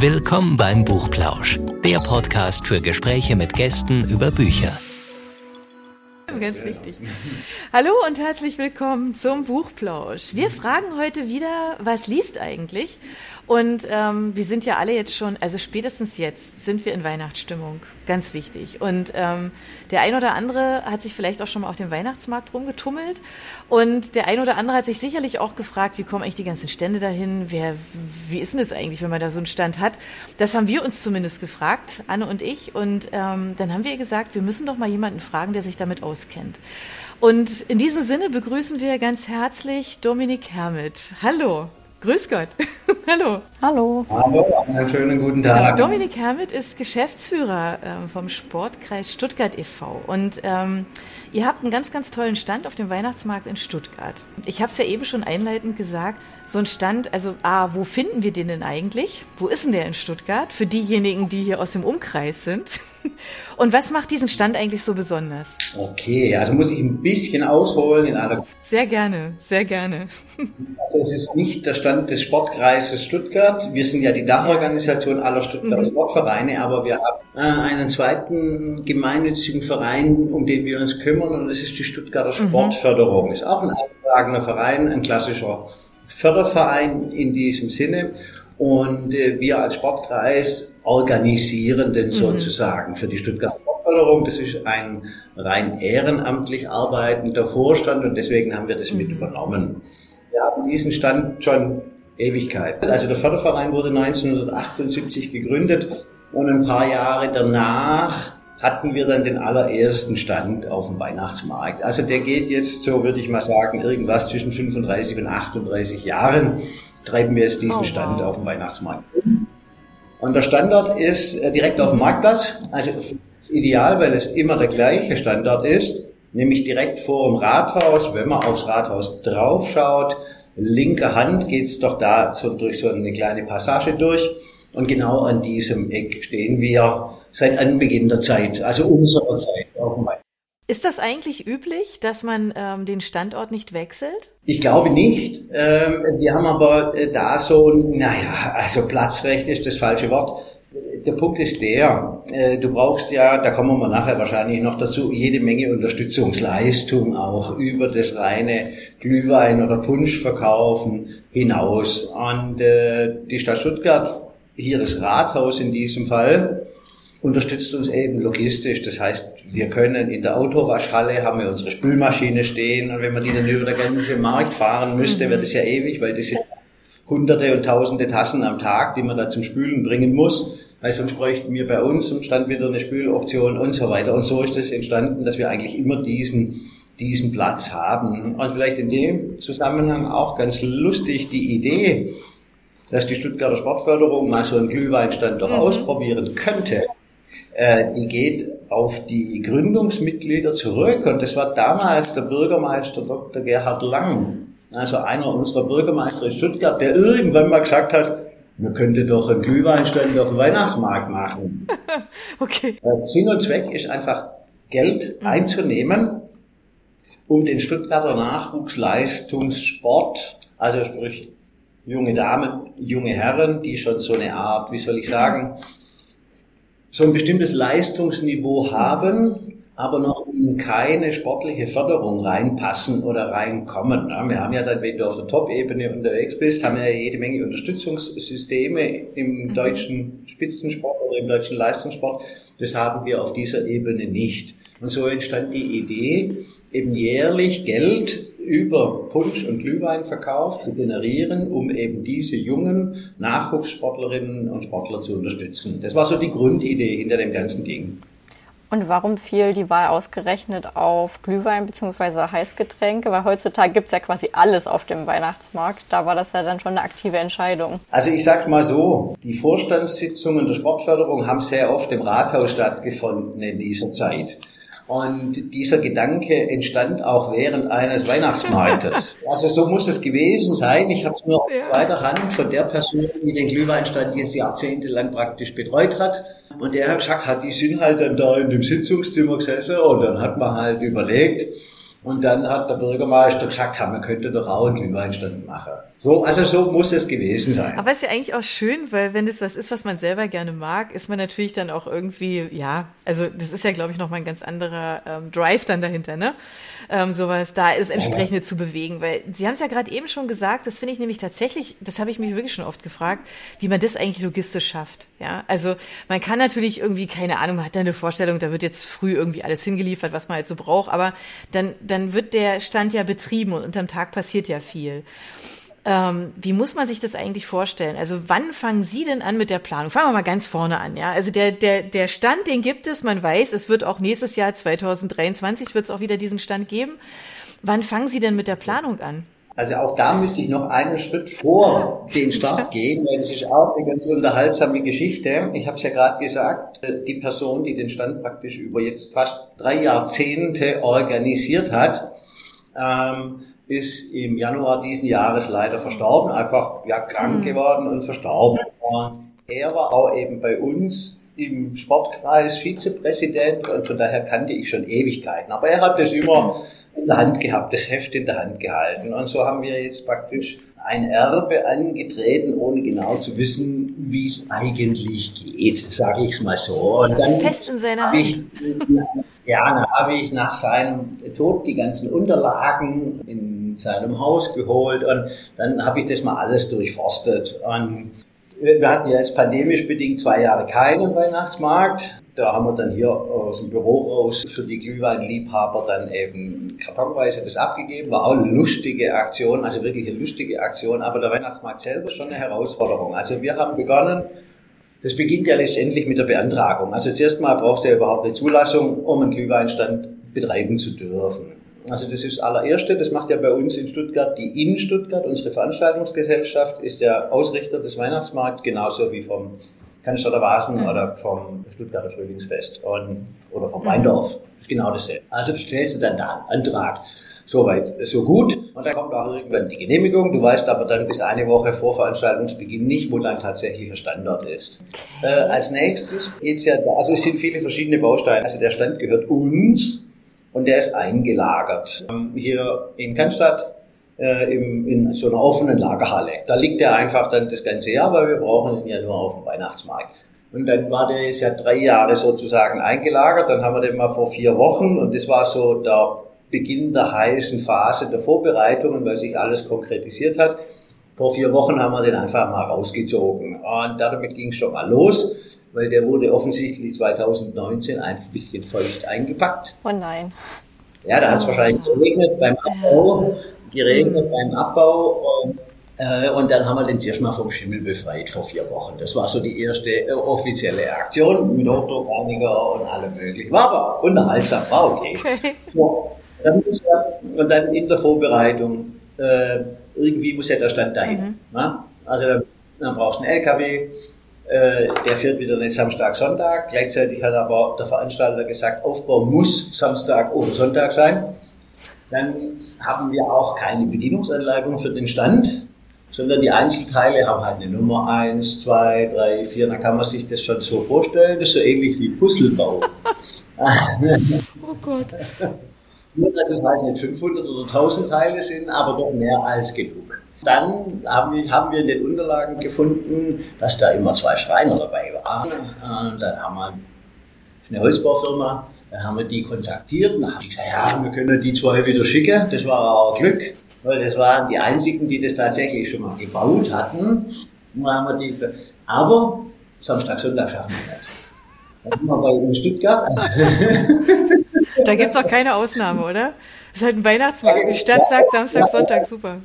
Willkommen beim Buchplausch, der Podcast für Gespräche mit Gästen über Bücher. Ganz wichtig. Hallo und herzlich willkommen zum Buchplausch. Wir fragen heute wieder, was liest eigentlich? Und ähm, wir sind ja alle jetzt schon, also spätestens jetzt sind wir in Weihnachtsstimmung. Ganz wichtig. Und ähm, der ein oder andere hat sich vielleicht auch schon mal auf dem Weihnachtsmarkt rumgetummelt. Und der ein oder andere hat sich sicherlich auch gefragt, wie kommen eigentlich die ganzen Stände dahin? Wer, wie ist denn das eigentlich, wenn man da so einen Stand hat? Das haben wir uns zumindest gefragt, Anne und ich. Und ähm, dann haben wir gesagt, wir müssen doch mal jemanden fragen, der sich damit auskennt. Und in diesem Sinne begrüßen wir ganz herzlich Dominik Hermit. Hallo. Grüß Gott. Hallo. Hallo. Hallo, einen schönen guten Tag. Dominik Hermit ist Geschäftsführer ähm, vom Sportkreis Stuttgart e.V. Und ähm, ihr habt einen ganz, ganz tollen Stand auf dem Weihnachtsmarkt in Stuttgart. Ich habe es ja eben schon einleitend gesagt. So ein Stand, also ah, wo finden wir den denn eigentlich? Wo ist denn der in Stuttgart? Für diejenigen, die hier aus dem Umkreis sind. Und was macht diesen Stand eigentlich so besonders? Okay, also muss ich ein bisschen ausholen in aller. Sehr gerne, sehr gerne. Also es ist nicht der Stand des Sportkreises Stuttgart. Wir sind ja die Dachorganisation aller Stuttgarter mhm. Sportvereine, aber wir haben äh, einen zweiten gemeinnützigen Verein, um den wir uns kümmern, und das ist die Stuttgarter mhm. Sportförderung. Mhm. Ist auch ein eingetragener Verein, ein klassischer Förderverein in diesem Sinne. Und äh, wir als Sportkreis organisieren den mhm. sozusagen für die Stuttgarter Sportförderung. Das ist ein rein ehrenamtlich arbeitender Vorstand und deswegen haben wir das mhm. mit übernommen. Wir haben diesen Stand schon Ewigkeit. Also der Förderverein wurde 1978 gegründet und ein paar Jahre danach hatten wir dann den allerersten Stand auf dem Weihnachtsmarkt. Also der geht jetzt so, würde ich mal sagen, irgendwas zwischen 35 und 38 Jahren treiben wir jetzt diesen oh, Stand auf dem Weihnachtsmarkt. Und der Standort ist äh, direkt auf dem Marktplatz, also ideal, weil es immer der gleiche Standort ist, nämlich direkt vor dem Rathaus. Wenn man aufs Rathaus draufschaut, linker Hand geht's doch da so durch so eine kleine Passage durch. Und genau an diesem Eck stehen wir seit Anbeginn der Zeit, also unserer Zeit dem Weihnachtsmarkt. Ist das eigentlich üblich, dass man ähm, den Standort nicht wechselt? Ich glaube nicht. Ähm, wir haben aber äh, da so, naja, also Platzrecht ist das falsche Wort. Der Punkt ist der, äh, du brauchst ja, da kommen wir nachher wahrscheinlich noch dazu, jede Menge Unterstützungsleistung auch über das reine Glühwein- oder Punschverkaufen hinaus. Und äh, die Stadt Stuttgart, hier das Rathaus in diesem Fall, unterstützt uns eben logistisch. Das heißt, wir können in der Autowaschhalle haben wir unsere Spülmaschine stehen und wenn man die dann über der ganzen Markt fahren müsste, mhm. wird es ja ewig, weil das sind hunderte und tausende Tassen am Tag, die man da zum Spülen bringen muss. Weil sonst bräuchten wir bei uns im Stand wieder eine Spüloption und so weiter. Und so ist es entstanden, dass wir eigentlich immer diesen, diesen Platz haben. Und vielleicht in dem Zusammenhang auch ganz lustig die Idee, dass die Stuttgarter Sportförderung mal so einen Glühweinstand doch mhm. ausprobieren könnte. Äh, die geht auf die Gründungsmitglieder zurück und das war damals der Bürgermeister Dr. Gerhard Lang, also einer unserer Bürgermeister in Stuttgart, der irgendwann mal gesagt hat, man könnte doch einen Glühweinstand auf dem Weihnachtsmarkt machen. okay. Äh, Sinn und Zweck ist einfach Geld mhm. einzunehmen, um den Stuttgarter Nachwuchsleistungssport, also sprich junge Damen, junge Herren, die schon so eine Art, wie soll ich sagen, so ein bestimmtes Leistungsniveau haben, aber noch in keine sportliche Förderung reinpassen oder reinkommen. Wir haben ja dann, wenn du auf der Top-Ebene unterwegs bist, haben wir ja jede Menge Unterstützungssysteme im deutschen Spitzensport oder im deutschen Leistungssport. Das haben wir auf dieser Ebene nicht. Und so entstand die Idee, eben jährlich Geld über Punsch- und Glühweinverkauf zu generieren, um eben diese jungen Nachwuchssportlerinnen und Sportler zu unterstützen. Das war so die Grundidee hinter dem ganzen Ding. Und warum fiel die Wahl ausgerechnet auf Glühwein bzw. Heißgetränke? Weil heutzutage gibt es ja quasi alles auf dem Weihnachtsmarkt. Da war das ja dann schon eine aktive Entscheidung. Also ich sag's mal so, die Vorstandssitzungen der Sportförderung haben sehr oft im Rathaus stattgefunden in dieser Zeit. Und dieser Gedanke entstand auch während eines Weihnachtsmarktes. Also so muss es gewesen sein. Ich habe es nur ja. auf zweiter Hand von der Person, die den Glühweinstand jetzt jahrzehntelang praktisch betreut hat. Und der hat gesagt hat, die sind halt dann da in dem Sitzungszimmer gesessen und dann hat man halt überlegt. Und dann hat der Bürgermeister gesagt, man könnte doch auch einen Glühweinstand machen. So, also so muss es gewesen sein. Aber es ist ja eigentlich auch schön, weil wenn das was ist, was man selber gerne mag, ist man natürlich dann auch irgendwie, ja, also das ist ja, glaube ich, nochmal ein ganz anderer ähm, Drive dann dahinter, ne? Ähm, sowas da ist entsprechend ja. zu bewegen. Weil Sie haben es ja gerade eben schon gesagt, das finde ich nämlich tatsächlich, das habe ich mich wirklich schon oft gefragt, wie man das eigentlich logistisch schafft. Ja, also man kann natürlich irgendwie, keine Ahnung, man hat da eine Vorstellung, da wird jetzt früh irgendwie alles hingeliefert, was man halt so braucht, aber dann, dann wird der Stand ja betrieben und unterm Tag passiert ja viel. Ähm, wie muss man sich das eigentlich vorstellen? Also wann fangen Sie denn an mit der Planung? Fangen wir mal ganz vorne an, ja. Also der, der, der Stand, den gibt es, man weiß, es wird auch nächstes Jahr 2023 wird es auch wieder diesen Stand geben. Wann fangen Sie denn mit der Planung an? Also auch da müsste ich noch einen Schritt vor den Start gehen, weil es ist auch eine ganz unterhaltsame Geschichte. Ich habe es ja gerade gesagt, die Person, die den Stand praktisch über jetzt fast drei Jahrzehnte organisiert hat, ähm, ist im Januar diesen Jahres leider verstorben, einfach ja, krank mhm. geworden und verstorben. Und er war auch eben bei uns im Sportkreis Vizepräsident und von daher kannte ich schon Ewigkeiten. Aber er hat das immer in der Hand gehabt, das Heft in der Hand gehalten. Und so haben wir jetzt praktisch ein Erbe angetreten, ohne genau zu wissen, wie es eigentlich geht, sage ich es mal so. Und dann Fest in seiner Hand. Ich, ja, dann habe ich nach seinem Tod die ganzen Unterlagen in seinem Haus geholt und dann habe ich das mal alles durchforstet. Und wir hatten ja jetzt pandemisch bedingt zwei Jahre keinen Weihnachtsmarkt. Da haben wir dann hier aus dem Büro raus für die Glühweinliebhaber dann eben kartonweise das abgegeben. War auch eine lustige Aktion, also wirklich eine lustige Aktion. Aber der Weihnachtsmarkt selber ist schon eine Herausforderung. Also wir haben begonnen, das beginnt ja letztendlich mit der Beantragung. Also zuerst mal brauchst du ja überhaupt eine Zulassung, um einen Glühweinstand betreiben zu dürfen. Also das ist das allererste, das macht ja bei uns in Stuttgart die In Stuttgart, unsere Veranstaltungsgesellschaft, ist der Ausrichter des Weihnachtsmarkts, genauso wie vom Cannstatter Vasen mhm. oder vom Stuttgarter Frühlingsfest und, oder vom Weindorf. Ist genau dasselbe. Also stellst du dann da einen Antrag. Soweit, so gut. Und dann kommt auch irgendwann die Genehmigung. Du weißt aber dann bis eine Woche vor Veranstaltungsbeginn nicht, wo dein tatsächlicher Standort ist. Äh, als nächstes geht's ja, also es sind viele verschiedene Bausteine. Also der Stand gehört uns und der ist eingelagert. Ähm, hier in Cannstatt äh, in so einer offenen Lagerhalle. Da liegt der einfach dann das ganze Jahr, weil wir brauchen ihn ja nur auf dem Weihnachtsmarkt. Und dann war der jetzt ja drei Jahre sozusagen eingelagert. Dann haben wir den mal vor vier Wochen und das war so der Beginn der heißen Phase der Vorbereitungen, weil sich alles konkretisiert hat. Vor vier Wochen haben wir den einfach mal rausgezogen. Und damit ging es schon mal los, weil der wurde offensichtlich 2019 ein bisschen feucht eingepackt. Oh nein. Ja, da hat es wahrscheinlich geregnet beim Abbau, geregnet mhm. beim Abbau. Und, äh, und dann haben wir den zuerst mal vom Schimmel befreit vor vier Wochen. Das war so die erste äh, offizielle Aktion mit Hochdruckreiniger und allem möglichen. War aber unterhaltsam, war okay. okay. So, dann er, und dann in der Vorbereitung, äh, irgendwie muss ja der Stand dahin. Mhm. Also dann, dann brauchst du einen LKW, äh, der fährt wieder nicht Samstag, Sonntag. Gleichzeitig hat aber der Veranstalter gesagt, Aufbau muss Samstag oder Sonntag sein. Dann haben wir auch keine Bedienungsanleitung für den Stand, sondern die Einzelteile haben halt eine Nummer 1, 2, 3, 4. Dann kann man sich das schon so vorstellen. Das ist so ähnlich wie Puzzlebau. oh Gott. Nur, dass es halt nicht 500 oder 1000 Teile sind, aber doch mehr als genug. Dann haben wir, haben wir in den Unterlagen gefunden, dass da immer zwei Schreiner dabei waren. Und dann haben wir eine Holzbaufirma, dann haben wir die kontaktiert und haben gesagt, ja, wir können die zwei wieder schicken. Das war auch Glück, weil das waren die einzigen, die das tatsächlich schon mal gebaut hatten. Und dann haben wir die, aber Samstag, Sonntag schaffen wir nicht. Dann sind wir bei in Stuttgart. Da gibt es auch keine Ausnahme, oder? Das ist halt ein Weihnachtsmarkt. Die Stadt sagt Samstag, Sonntag, super.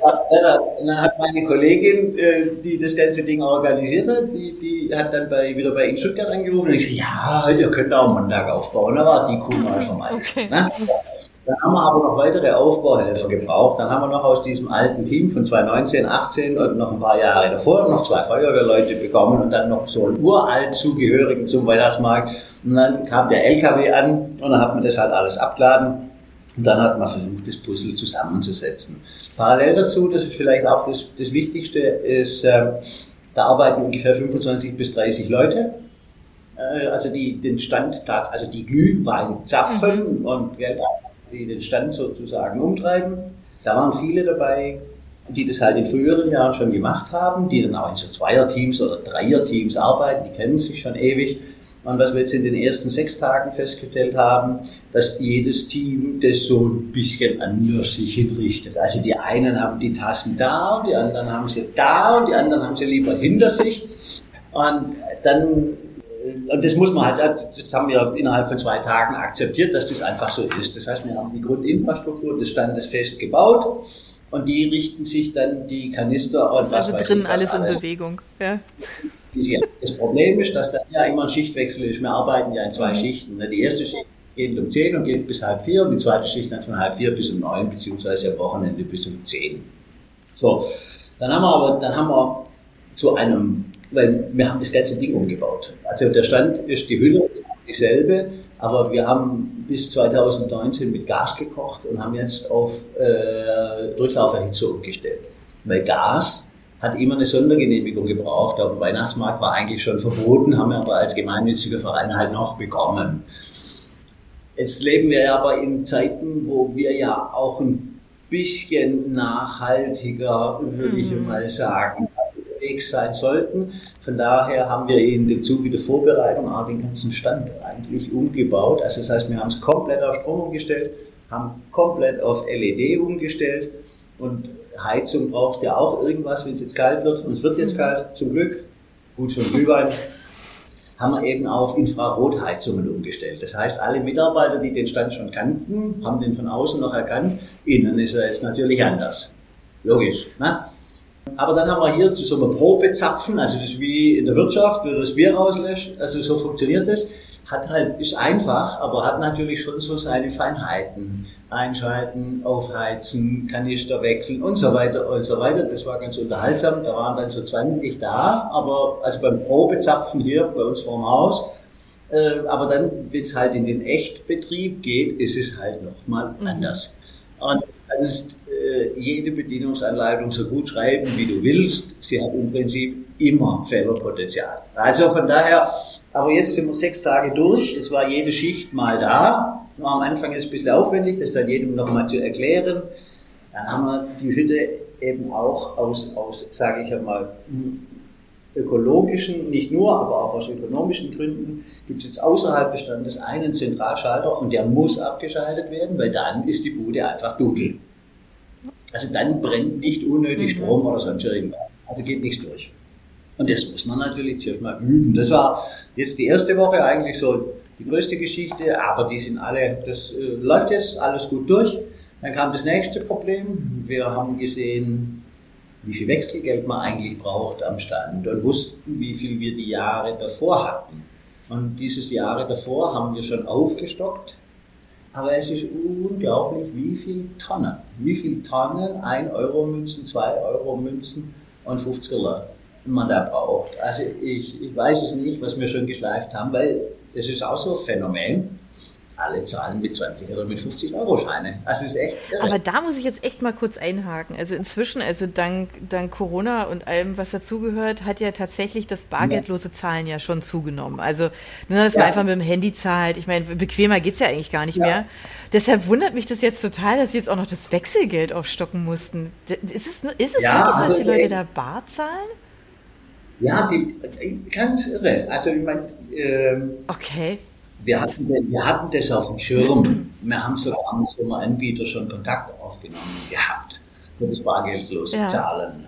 Ja, dann hat meine Kollegin, äh, die das ganze Ding organisiert hat, die, die hat dann bei, wieder bei in Stuttgart angerufen und ich gesagt, ja, ihr könnt auch Montag aufbauen. Da war die Kuh mal. Okay. Ne? Dann haben wir aber noch weitere Aufbauhelfer gebraucht. Dann haben wir noch aus diesem alten Team von 2019, 18 und noch ein paar Jahre davor noch zwei Feuerwehrleute bekommen und dann noch so einen uralt Zugehörigen zum Weihnachtsmarkt. Und dann kam der LKW an und dann hat man das halt alles abgeladen. Und dann hat man versucht, das Puzzle zusammenzusetzen. Parallel dazu, das ist vielleicht auch das, das Wichtigste, ist, äh, da arbeiten ungefähr 25 bis 30 Leute. Äh, also die den Stand, also die Glühwein zapfen mhm. und Geld die den Stand sozusagen umtreiben. Da waren viele dabei, die das halt in früheren Jahren schon gemacht haben, die dann auch in so Zweierteams oder Dreierteams arbeiten, die kennen sich schon ewig. Und was wir jetzt in den ersten sechs Tagen festgestellt haben, dass jedes Team das so ein bisschen anders sich hinrichtet. Also die einen haben die Tassen da und die anderen haben sie da und die anderen haben sie lieber hinter sich. Und dann, und das muss man halt, das haben wir innerhalb von zwei Tagen akzeptiert, dass das einfach so ist. Das heißt, wir haben die Grundinfrastruktur des Standes fest gebaut und die richten sich dann die Kanister und was also drin alles, alles in Bewegung. Ja. Das Problem ist, dass da ja immer ein Schichtwechsel ist. Wir arbeiten ja in zwei. Schichten. Die erste Schicht geht um 10 und geht bis halb vier und die zweite Schicht dann von halb vier bis um neun beziehungsweise am Wochenende bis um zehn. So, dann haben wir aber, dann haben wir zu einem, weil wir haben das ganze Ding umgebaut. Also der Stand ist die Hülle dieselbe, aber wir haben bis 2019 mit Gas gekocht und haben jetzt auf äh, Durchlauferhitze umgestellt. Weil Gas hat immer eine Sondergenehmigung gebraucht. Der Weihnachtsmarkt war eigentlich schon verboten, haben wir aber als gemeinnütziger Verein halt noch bekommen. Jetzt leben wir aber in Zeiten, wo wir ja auch ein bisschen nachhaltiger, würde ich mhm. mal sagen, unterwegs sein sollten. Von daher haben wir in dem Zuge der Vorbereitung auch den ganzen Stand eigentlich umgebaut. Also das heißt, wir haben es komplett auf Strom umgestellt, haben komplett auf LED umgestellt und Heizung braucht ja auch irgendwas, wenn es jetzt kalt wird. Und es wird jetzt mhm. kalt, zum Glück. Gut für den Glühwein. haben wir eben auf Infrarotheizungen umgestellt. Das heißt, alle Mitarbeiter, die den Stand schon kannten, haben den von außen noch erkannt. Innen ist er jetzt natürlich anders. Logisch. Ne? Aber dann haben wir hier zu so einem Probezapfen, also das ist wie in der Wirtschaft, wo du das Bier rauslässt, also so funktioniert das. Hat halt, ist einfach, aber hat natürlich schon so seine Feinheiten einschalten, aufheizen, Kanister wechseln und so weiter und so weiter. Das war ganz unterhaltsam. Da waren dann so 20 da, aber also beim Probezapfen hier bei uns vorm Haus. Äh, aber dann, wenn es halt in den Echtbetrieb geht, ist es halt nochmal mhm. anders. Und du kannst äh, jede Bedienungsanleitung so gut schreiben, wie du willst. Sie hat im Prinzip immer Fehlerpotenzial. Also von daher, aber jetzt sind wir sechs Tage durch. Es war jede Schicht mal da. Am Anfang ist ein bisschen aufwendig, das dann jedem nochmal zu erklären. Dann haben wir die Hütte eben auch aus, aus sage ich einmal, ökologischen, nicht nur, aber auch aus ökonomischen Gründen, gibt es jetzt außerhalb des Standes einen Zentralschalter und der muss abgeschaltet werden, weil dann ist die Bude einfach dunkel. Also dann brennt nicht unnötig mhm. Strom oder sonst irgendwas. Also geht nichts durch. Und das muss man natürlich zuerst mal üben. Das war jetzt die erste Woche eigentlich so die größte Geschichte, aber die sind alle, das äh, läuft jetzt alles gut durch. Dann kam das nächste Problem. Wir haben gesehen, wie viel Wechselgeld man eigentlich braucht am Stand und wussten, wie viel wir die Jahre davor hatten. Und dieses Jahre davor haben wir schon aufgestockt. Aber es ist unglaublich, wie viel Tonnen, wie viel Tonnen 1 Euro Münzen, 2 Euro Münzen und 50er man da braucht. Also ich, ich weiß es nicht, was wir schon geschleift haben, weil das ist auch so ein Phänomen. Alle zahlen mit 20 oder mit 50 Euro Scheine. Also ist echt irre. Aber da muss ich jetzt echt mal kurz einhaken. Also inzwischen, also dank, dank Corona und allem, was dazugehört, hat ja tatsächlich das bargeldlose Zahlen ja schon zugenommen. Also, nur, dass ja. man einfach mit dem Handy zahlt. Ich meine, bequemer geht es ja eigentlich gar nicht ja. mehr. Deshalb wundert mich das jetzt total, dass sie jetzt auch noch das Wechselgeld aufstocken mussten. Ist es, ist es ja, wirklich so, dass die Leute da bar zahlen? Ja, die, ganz irre. Also ich meine, ähm, okay. Wir hatten, wir hatten das auf dem Schirm. Wir haben sogar mit so einem Anbieter schon Kontakt aufgenommen gehabt für das bargeldlose ja. Zahlen.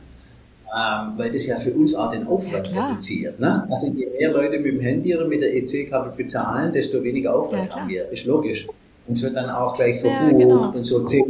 Ähm, weil das ja für uns auch den Aufwand ja, reduziert. Ne? Also je mehr Leute mit dem Handy oder mit der EC-Karte bezahlen, desto weniger Aufwand ja, haben wir. Ist logisch. Und es wird dann auch gleich verbucht genau. und so zehn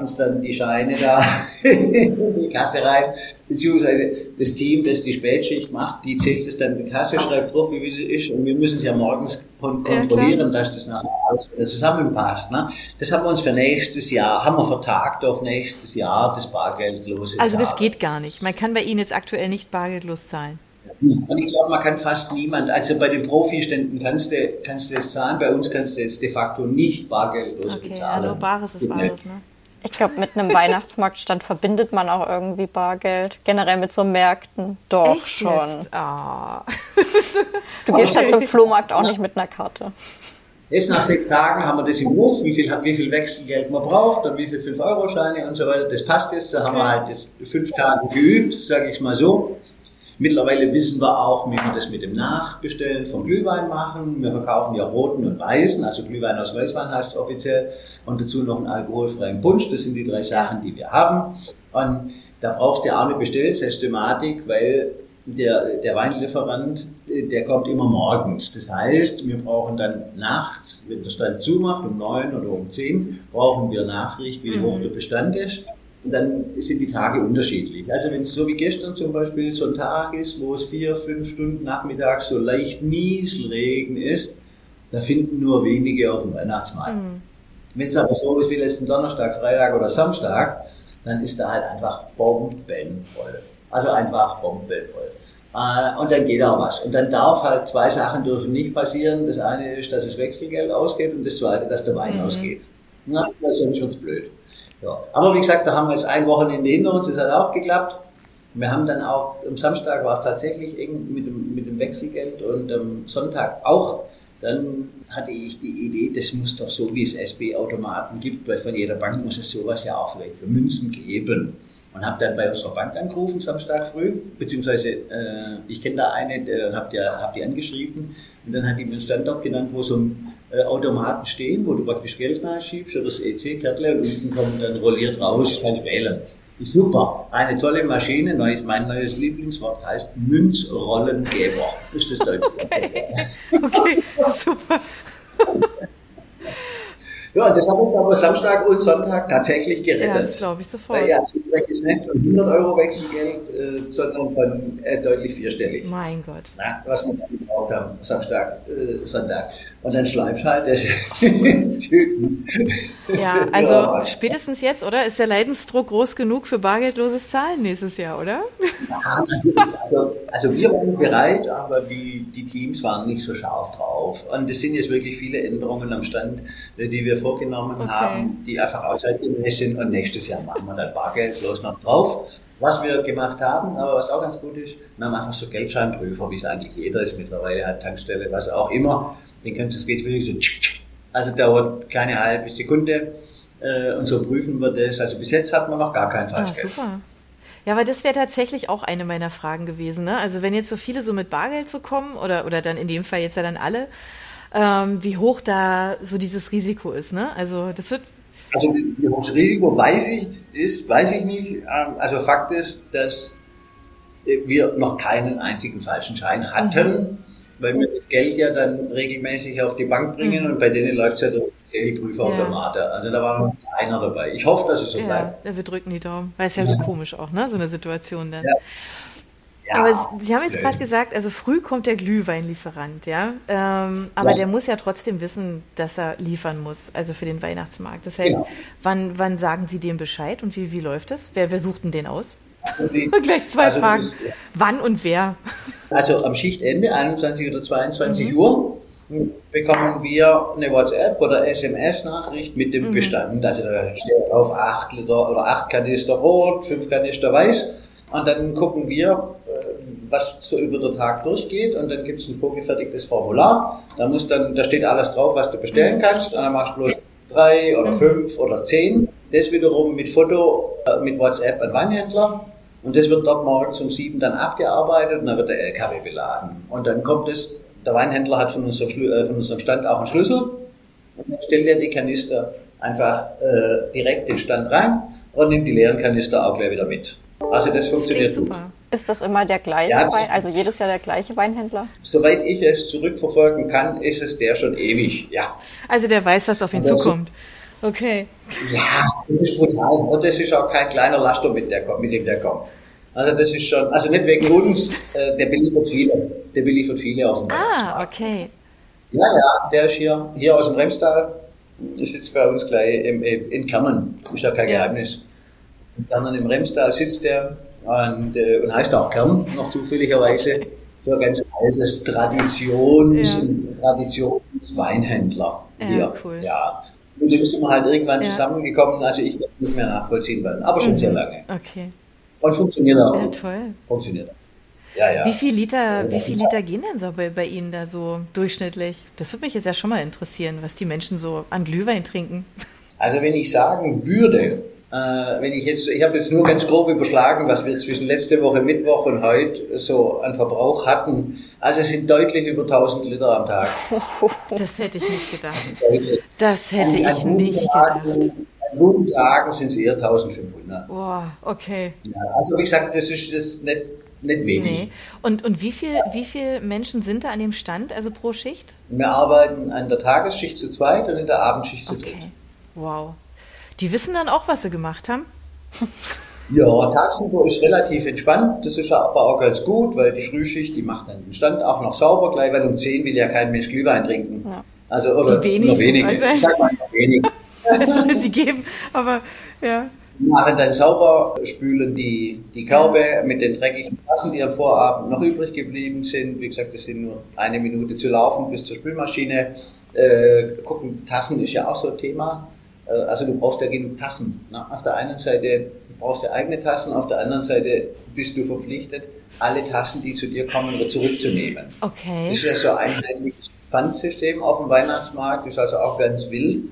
uns dann die Scheine da in die Kasse rein, beziehungsweise das Team, das die Spätschicht macht, die zählt es dann in die Kasse, schreibt drauf, wie sie ist und wir müssen es ja morgens kontrollieren, ja, dass das nachher alles zusammenpasst. Ne? Das haben wir uns für nächstes Jahr, haben wir vertagt auf nächstes Jahr, das bargeldlose Also das geht gar nicht. Man kann bei Ihnen jetzt aktuell nicht bargeldlos zahlen. Und ich glaube, man kann fast niemand, also bei den Profiständen kannst du, kannst du es zahlen, bei uns kannst du jetzt de facto nicht bargeldlos okay, bezahlen. Also Bares ist Bares, ne? Ich glaube, mit einem Weihnachtsmarktstand verbindet man auch irgendwie Bargeld. Generell mit so Märkten. Doch Echt schon. Ah. Du gehst okay. halt zum Flohmarkt auch nicht mit einer Karte. Jetzt nach sechs Tagen haben wir das im Griff, wie viel, wie viel Wechselgeld man braucht und wie viel 5-Euro-Scheine und so weiter. Das passt jetzt. Da haben wir halt jetzt fünf Tage geübt, sage ich mal so. Mittlerweile wissen wir auch, wie wir das mit dem Nachbestellen von Glühwein machen. Wir verkaufen ja roten und weißen, also Glühwein aus Weißwein heißt offiziell, und dazu noch einen alkoholfreien Punsch. Das sind die drei Sachen, die wir haben. Und da brauchst du ja auch eine Bestellsystematik, weil der, der Weinlieferant, der kommt immer morgens. Das heißt, wir brauchen dann nachts, wenn der Stand zumacht, um neun oder um zehn, brauchen wir Nachricht, wie hoch der Bestand ist. Und dann sind die Tage unterschiedlich. Also wenn es so wie gestern zum Beispiel so ein Tag ist, wo es vier, fünf Stunden nachmittags so leicht Nieselregen ist, da finden nur wenige auf dem Weihnachtsmarkt. Mhm. Wenn es aber so ist wie letzten Donnerstag, Freitag oder Samstag, dann ist da halt einfach bombenvoll. Also einfach bombenvoll. Äh, und dann geht auch was. Und dann darf halt zwei Sachen dürfen nicht passieren. Das eine ist, dass das Wechselgeld ausgeht und das zweite, dass der Wein mhm. ausgeht. Na, das ist schon blöd. Ja. Aber wie gesagt, da haben wir jetzt ein Wochenende hinter uns, das hat auch geklappt. Wir haben dann auch, am Samstag war es tatsächlich eng mit dem, mit dem Wechselgeld und am Sonntag auch. Dann hatte ich die Idee, das muss doch so, wie es SB-Automaten gibt, weil von jeder Bank muss es sowas ja auch vielleicht für Münzen geben. Und habe dann bei unserer Bank angerufen, Samstag früh, beziehungsweise äh, ich kenne da eine, der habt ihr, habt ihr angeschrieben und dann hat die mir einen Standort genannt, wo so ein äh, Automaten stehen, wo du praktisch Geld nachschiebst oder das EC-Kärtle und unten kommt dann rolliert raus, kann wählen. Super, eine tolle Maschine, neues, mein neues Lieblingswort heißt Münzrollengeber. Ist das Deutsch? Okay, okay super. Ja, das hat uns aber Samstag und Sonntag tatsächlich gerettet. Ja, das glaube ich sofort. Weil ja, ich spreche jetzt nicht von 100 Euro Wechselgeld, äh, sondern von äh, deutlich vierstellig. Mein Gott. Na, was wir gebraucht haben, Samstag, äh, Sonntag. Und dann schleifst halt das Tüten. Ja, also ja. spätestens jetzt, oder? Ist der Leidensdruck groß genug für bargeldloses Zahlen nächstes Jahr, oder? Ja. Also, also wir waren bereit, aber die, die Teams waren nicht so scharf drauf. Und es sind jetzt wirklich viele Änderungen am Stand, die wir vorgenommen okay. haben, die einfach auszeitgemäß sind. Und nächstes Jahr machen wir dann Bargeld bloß noch drauf. Was wir gemacht haben, aber was auch ganz gut ist, wir haben einfach so Geldscheinprüfer, wie es eigentlich jeder ist mittlerweile, hat Tankstelle, was auch immer. Den kannst du, geht wirklich so, also dauert keine halbe Sekunde. Äh, und so prüfen wir das. Also bis jetzt hat man noch gar kein ah, Falschgeld. Ah, super. Ja, aber das wäre tatsächlich auch eine meiner Fragen gewesen. Ne? Also wenn jetzt so viele so mit Bargeld zu so kommen oder, oder dann in dem Fall jetzt ja dann alle, ähm, wie hoch da so dieses Risiko ist. Ne? Also das wird. Also wie hoch das Risiko weiß ich, ist, weiß ich nicht. Ähm, also Fakt ist, dass wir noch keinen einzigen falschen Schein hatten, mhm. weil wir das Geld ja dann regelmäßig auf die Bank bringen mhm. und bei denen läuft es ja durch die Prüfautomate. Ja. Also da war noch einer dabei. Ich hoffe, dass es so ja, bleibt. Ja, wir drücken die Daumen. Weil es ja so komisch auch, ne? So eine Situation dann. Ja. Ja, aber Sie haben jetzt gerade gesagt, also früh kommt der Glühweinlieferant, ja. Ähm, aber ja. der muss ja trotzdem wissen, dass er liefern muss, also für den Weihnachtsmarkt. Das heißt, genau. wann, wann sagen Sie dem Bescheid und wie, wie läuft das? Wer, wer sucht denn den aus? Also die, Gleich zwei also Fragen. Ist, wann und wer? Also am Schichtende, 21 oder 22 mhm. Uhr, bekommen wir eine WhatsApp oder SMS-Nachricht mit dem mhm. Bestand. Also da steht auf 8 Liter oder 8 Kanister rot, 5 Kanister weiß. Und dann gucken wir, was so über den Tag durchgeht und dann gibt es ein vorgefertigtes Formular. Da muss dann, da steht alles drauf, was du bestellen mhm. kannst und dann machst du bloß drei oder mhm. fünf oder zehn. Das wiederum mit Foto, äh, mit WhatsApp an Weinhändler und das wird dort morgens um sieben dann abgearbeitet und dann wird der LKW beladen. Und dann kommt es, der Weinhändler hat von unserem, äh, von unserem Stand auch einen Schlüssel und dann stellt er die Kanister einfach äh, direkt den Stand rein und nimmt die leeren Kanister auch gleich wieder mit. Also das funktioniert gut. Ist das immer der gleiche ja, Wein, also jedes Jahr der gleiche Weinhändler? Soweit ich es zurückverfolgen kann, ist es der schon ewig, ja. Also der weiß, was auf ihn zukommt. Okay. Ja, das ist brutal. Und das ist auch kein kleiner Laster, mit, der, mit dem der kommt. Also das ist schon, also nicht wegen uns, äh, der beliefert viele. Der beliefert viele aus dem Ah, okay. Ja, ja, der ist hier, hier aus dem Remstal, ist jetzt bei uns gleich im, in Kernen, ist ja kein. Geheimnis. In Kernen im Remstal sitzt der und, äh, und heißt auch Kern, noch zufälligerweise. So ein ganz altes Traditions, ja. Traditionsweinhändler hier. Ja, cool. Ja. Und dem sind wir halt irgendwann ja. zusammengekommen, also ich kann nicht mehr nachvollziehen werden, aber schon mhm. sehr lange. Okay. Und funktioniert auch. Ja, toll. Funktioniert auch. Ja, ja. Wie viel Liter, wie viel Liter gehen denn so bei, bei Ihnen da so durchschnittlich? Das würde mich jetzt ja schon mal interessieren, was die Menschen so an Glühwein trinken. Also wenn ich sagen würde, wenn ich jetzt, ich habe jetzt nur ganz grob überschlagen, was wir zwischen letzte Woche Mittwoch und heute so an Verbrauch hatten. Also es sind deutlich über 1000 Liter am Tag. Das hätte ich nicht gedacht. Das hätte An- ich an nicht gedacht. An guten Tagen sind es eher 1500. Boah, okay. Ja, also wie gesagt, das ist das nicht, nicht wenig. Nee. Und, und wie viel, wie viel Menschen sind da an dem Stand, also pro Schicht? Wir arbeiten an der Tagesschicht zu zweit und in der Abendschicht zu dritt. Okay. Wow. Die wissen dann auch, was sie gemacht haben? Ja, tagsüber ist relativ entspannt. Das ist aber auch ganz gut, weil die Frühschicht, die macht dann den Stand auch noch sauber gleich, weil um 10 will ja kein Mensch Glühwein trinken. Ja. Also, oder Die wenigsten nur wenig. wahrscheinlich. Ich sag mal nur wenig. Das soll sie geben, aber ja. Die machen dann sauber, spülen die, die Körbe mit den dreckigen Tassen, die am Vorabend noch übrig geblieben sind. Wie gesagt, das sind nur eine Minute zu laufen bis zur Spülmaschine. Äh, gucken, Tassen ist ja auch so ein Thema. Äh, also du brauchst ja genug Tassen. Auf der einen Seite brauchst du eigene Tassen, auf der anderen Seite bist du verpflichtet, alle Tassen, die zu dir kommen, wieder zurückzunehmen. Das Okay. ist ja so ein einheitliches Pfandsystem auf dem Weihnachtsmarkt, das ist also auch ganz wild.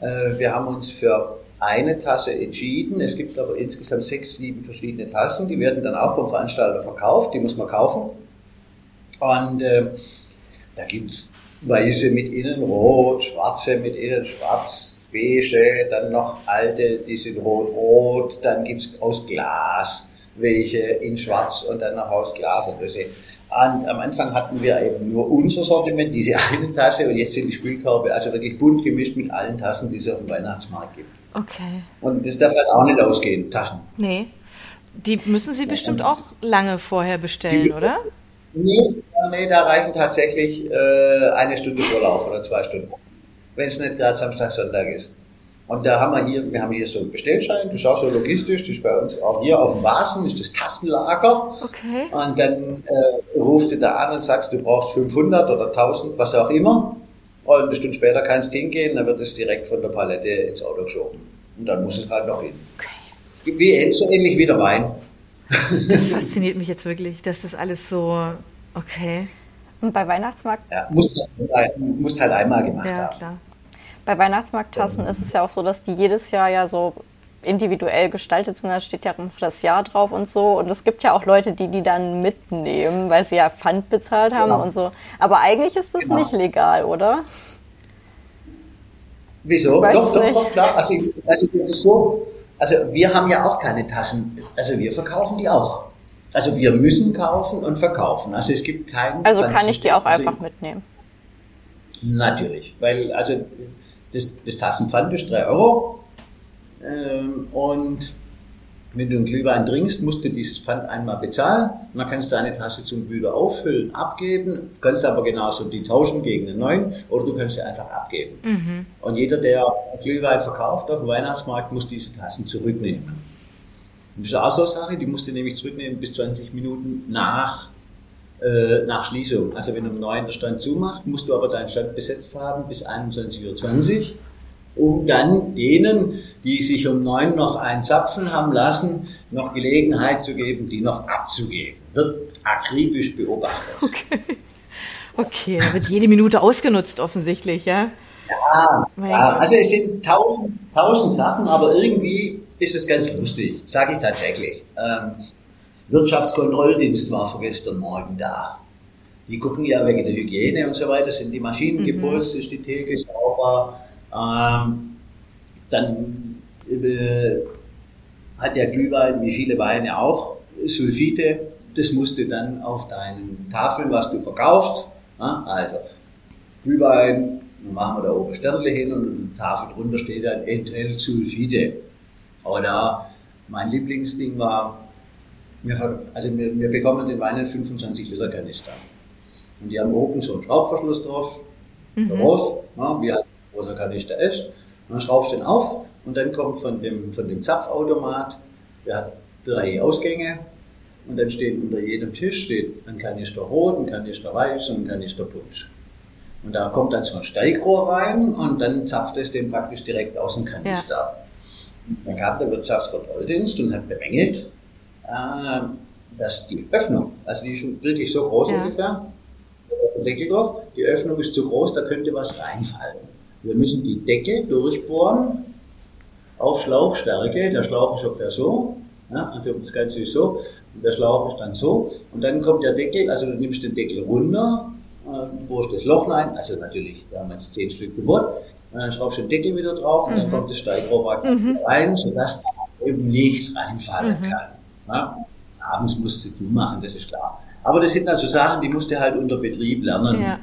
Äh, Wir haben uns für eine Tasse entschieden. Es gibt aber insgesamt sechs, sieben verschiedene Tassen. Die werden dann auch vom Veranstalter verkauft. Die muss man kaufen. Und äh, da gibt's weiße mit innen rot, schwarze mit innen schwarz, beige, dann noch alte, die sind rot-rot. Dann gibt's aus Glas welche in schwarz und dann noch aus Glas. Und. Und am Anfang hatten wir eben nur unser Sortiment, diese eine Tasse, und jetzt sind die Spülkörbe also wirklich bunt gemischt mit allen Tassen, die es auf dem Weihnachtsmarkt gibt. Okay. Und das darf dann auch nicht ausgehen, Taschen. Nee. Die müssen Sie bestimmt auch lange vorher bestellen, oder? Nee, nee, da reichen tatsächlich äh, eine Stunde Vorlauf oder zwei Stunden. Wenn es nicht gerade Samstag, Sonntag ist. Und da haben wir hier, wir haben hier so einen Bestellschein, das ist auch so logistisch, das ist bei uns auch hier auf dem Vasen, ist das Tassenlager. Okay. Und dann äh, rufst du da an und sagst, du brauchst 500 oder 1000, was auch immer. Und eine Stunde später kannst du hingehen, dann wird es direkt von der Palette ins Auto geschoben. Und dann muss es halt noch hin. Okay. Wie, so ähnlich wie der Wein. Das fasziniert mich jetzt wirklich, dass das alles so. Okay. Und bei Weihnachtsmarkt, Ja, musst, musst halt einmal gemacht Ja, haben. klar. Bei Weihnachtsmarkttassen ist es ja auch so, dass die jedes Jahr ja so individuell gestaltet sind. Da steht ja auch noch das Jahr drauf und so. Und es gibt ja auch Leute, die die dann mitnehmen, weil sie ja Pfand bezahlt haben Genau. und so. Aber eigentlich ist das Genau. nicht legal, oder? Wieso? Doch, doch, doch, klar. Also, also so. Also wir haben ja auch keine Tassen. Also wir verkaufen die auch. Also wir müssen kaufen und verkaufen. Also es gibt keinen. Also kann ich die auch Also einfach mitnehmen. Natürlich, weil also das, das Tassenpfand ist 3 Euro ähm, und wenn du einen Glühwein trinkst, musst du dieses Pfand einmal bezahlen und dann kannst du eine Tasse zum wieder auffüllen, abgeben, kannst aber genauso die tauschen gegen einen neuen oder du kannst sie einfach abgeben. Und jeder, der Glühwein verkauft auf dem Weihnachtsmarkt, muss diese Tassen zurücknehmen. Und das ist auch so eine Sache, die musst du nämlich zurücknehmen bis 20 Minuten nach äh, nach Schließung. Also wenn um 9 der Stand zumacht, musst du aber deinen Stand besetzt haben bis 21.20 Uhr, um dann denen, die sich um 9 noch einen Zapfen haben lassen, noch Gelegenheit zu geben, die noch abzugeben. Wird akribisch beobachtet. Okay, da wird jede Minute ausgenutzt, offensichtlich, ja? Ja, Gott. also es sind tausend, tausend Sachen, aber irgendwie ist es ganz lustig, sage ich tatsächlich. Ähm, Wirtschaftskontrolldienst war vorgestern Morgen da. Die gucken ja wegen der Hygiene und so weiter, sind die Maschinen geputzt, ist die Theke sauber. Ähm, dann äh, hat der Glühwein, wie viele Weine auch, Sulfite. Das musste dann auf deinen Tafeln, was du verkaufst. Ja, also Glühwein, dann machen wir da oben Sternle hin und der Tafel drunter steht dann enthält Sulfite. Oder mein Lieblingsding war, wir, also wir, wir bekommen den Wein in 25 Liter Kanister. Und die haben oben so einen Schraubverschluss drauf, groß, ja, wie halt ein großer Kanister ist. Und dann schraubst du den auf und dann kommt von dem, von dem Zapfautomat, der hat drei Ausgänge und dann steht unter jedem Tisch steht ein Kanister rot, ein Kanister weiß und ein Kanister Punsch. Und da kommt dann so ein Steigrohr rein und dann zapft es den praktisch direkt aus dem Kanister. Dann kam der Wirtschaftskontrolldienst und hat bemängelt, äh, dass die Öffnung, also die ist schon wirklich so groß Ja. ungefähr, der Deckel drauf, die Öffnung ist zu groß, da könnte was reinfallen. Wir müssen die Decke durchbohren auf Schlauchstärke, der Schlauch ist ungefähr so, ja, also das Ganze ist so, und der Schlauch ist dann so, und dann kommt der Deckel, also du nimmst den Deckel runter, äh, bohrst das Loch rein, also natürlich, wir haben jetzt zehn Stück gebohrt, und dann schraubst du den Deckel wieder drauf, und dann kommt das Steigrohr rein, sodass da eben nichts reinfallen kann. Ja? Abends musst du machen, das ist klar. Aber das sind also Sachen, die musst du halt unter Betrieb lernen. Ja.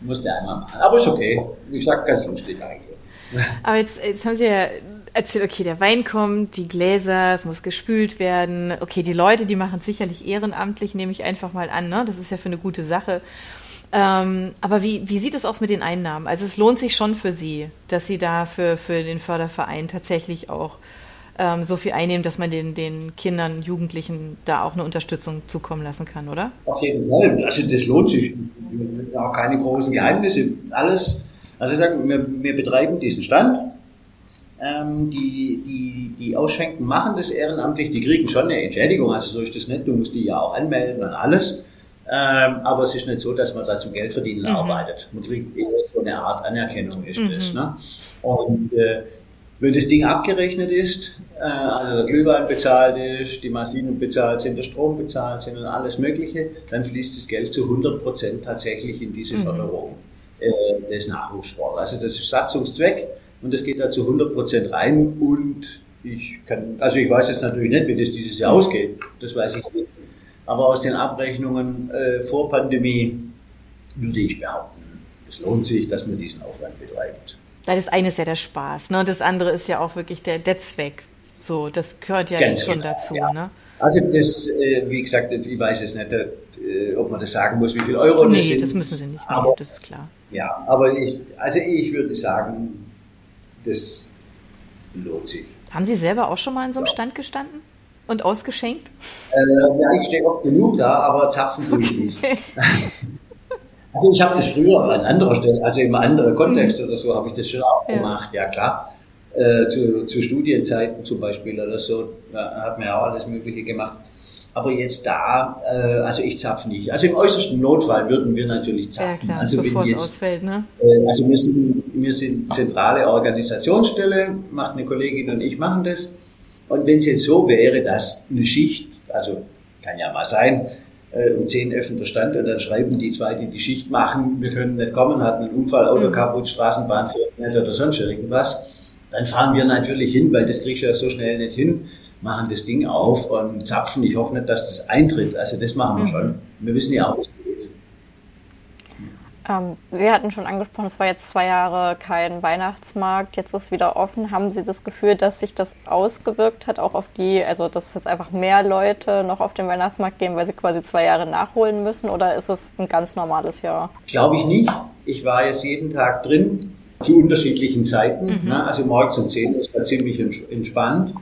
Musst du einmal machen. Aber ist okay. Ich sag ganz lustig eigentlich. Aber jetzt, jetzt haben Sie ja erzählt, okay, der Wein kommt, die Gläser, es muss gespült werden. Okay, die Leute, die machen es sicherlich ehrenamtlich, nehme ich einfach mal an. Ne? Das ist ja für eine gute Sache. Ähm, aber wie, wie sieht es aus mit den Einnahmen? Also es lohnt sich schon für Sie, dass Sie da für, für den Förderverein tatsächlich auch ähm, so viel einnehmen, dass man den, den Kindern, Jugendlichen da auch eine Unterstützung zukommen lassen kann, oder? Auf jeden Fall. Also das lohnt sich. Auch keine großen Geheimnisse. Alles. Also ich sage, wir, wir betreiben diesen Stand. Ähm, die, die, die Ausschenken machen das ehrenamtlich, die kriegen schon eine Entschädigung, also so ist das nicht, du musst die ja auch anmelden und alles. Ähm, aber es ist nicht so, dass man da zum Geldverdienen arbeitet. Man kriegt eher so eine Art Anerkennung ist das. Ne? Und äh, wenn das Ding abgerechnet ist, äh, also der Glühwein bezahlt ist, die Maschinen bezahlt sind, der Strom bezahlt sind und alles Mögliche, dann fließt das Geld zu 100 Prozent tatsächlich in diese Förderung äh, des Nachwuchssports. Also das ist Satzungszweck und das geht da zu 100 Prozent rein und ich kann, also ich weiß jetzt natürlich nicht, wie das dieses Jahr ausgeht, das weiß ich nicht. Aber aus den Abrechnungen äh, vor Pandemie würde ich behaupten, es lohnt sich, dass man diesen Aufwand betreibt. Weil das eine ist ja der Spaß, ne? Und das andere ist ja auch wirklich der, der Zweck. So, das gehört ja Ganz schon genau, dazu, ja. ne? Also das, äh, wie gesagt, ich weiß jetzt nicht, äh, ob man das sagen muss, wie viel Euro das Nee, sind. das müssen sie nicht. Nee, Aber, das ist klar. ja, aber ich, also ich würde sagen, das lohnt sich. Haben Sie selber auch schon mal in so einem Ja. Stand gestanden und ausgeschenkt? Äh, ja, ich stehe oft genug da, aber zapfen tue ich nicht. Also ich habe das früher an anderer Stelle, also im anderen Kontext oder so, habe ich das schon auch Ja. gemacht, ja klar. Äh, zu, zu Studienzeiten zum Beispiel oder so, da hat man ja auch alles Mögliche gemacht. Aber jetzt da, äh, also ich zapfe nicht. Also im äußersten Notfall würden wir natürlich Ja, zapfen. klar, also wenn jetzt ausfällt, ne? äh, Also wir sind, wir sind zentrale Organisationsstelle, macht eine Kollegin und ich machen das. Und wenn es jetzt so wäre, dass eine Schicht, also kann ja mal sein, äh, um 10 öffnet der Stand und dann schreiben die zwei, die die Schicht machen, wir können nicht kommen, hatten einen Unfall, Auto Mhm. kaputt, Straßenbahn fährt nicht oder sonst irgendwas, dann fahren wir natürlich hin, weil das kriegst du ja so schnell nicht hin, machen das Ding auf und zapfen. Ich hoffe nicht, dass das eintritt. Also das machen wir schon. Wir wissen ja auch, es. Ähm, Sie hatten schon angesprochen, es war jetzt zwei Jahre kein Weihnachtsmarkt, jetzt ist wieder offen. Haben Sie das Gefühl, dass sich das ausgewirkt hat, auch auf die, also dass es jetzt einfach mehr Leute noch auf den Weihnachtsmarkt gehen, weil sie quasi zwei Jahre nachholen müssen? Oder ist es ein ganz normales Jahr? Glaube ich nicht. Ich war jetzt jeden Tag drin, zu unterschiedlichen Zeiten. Ne? Also morgens um 10 Uhr ist da ziemlich ents- entspannt.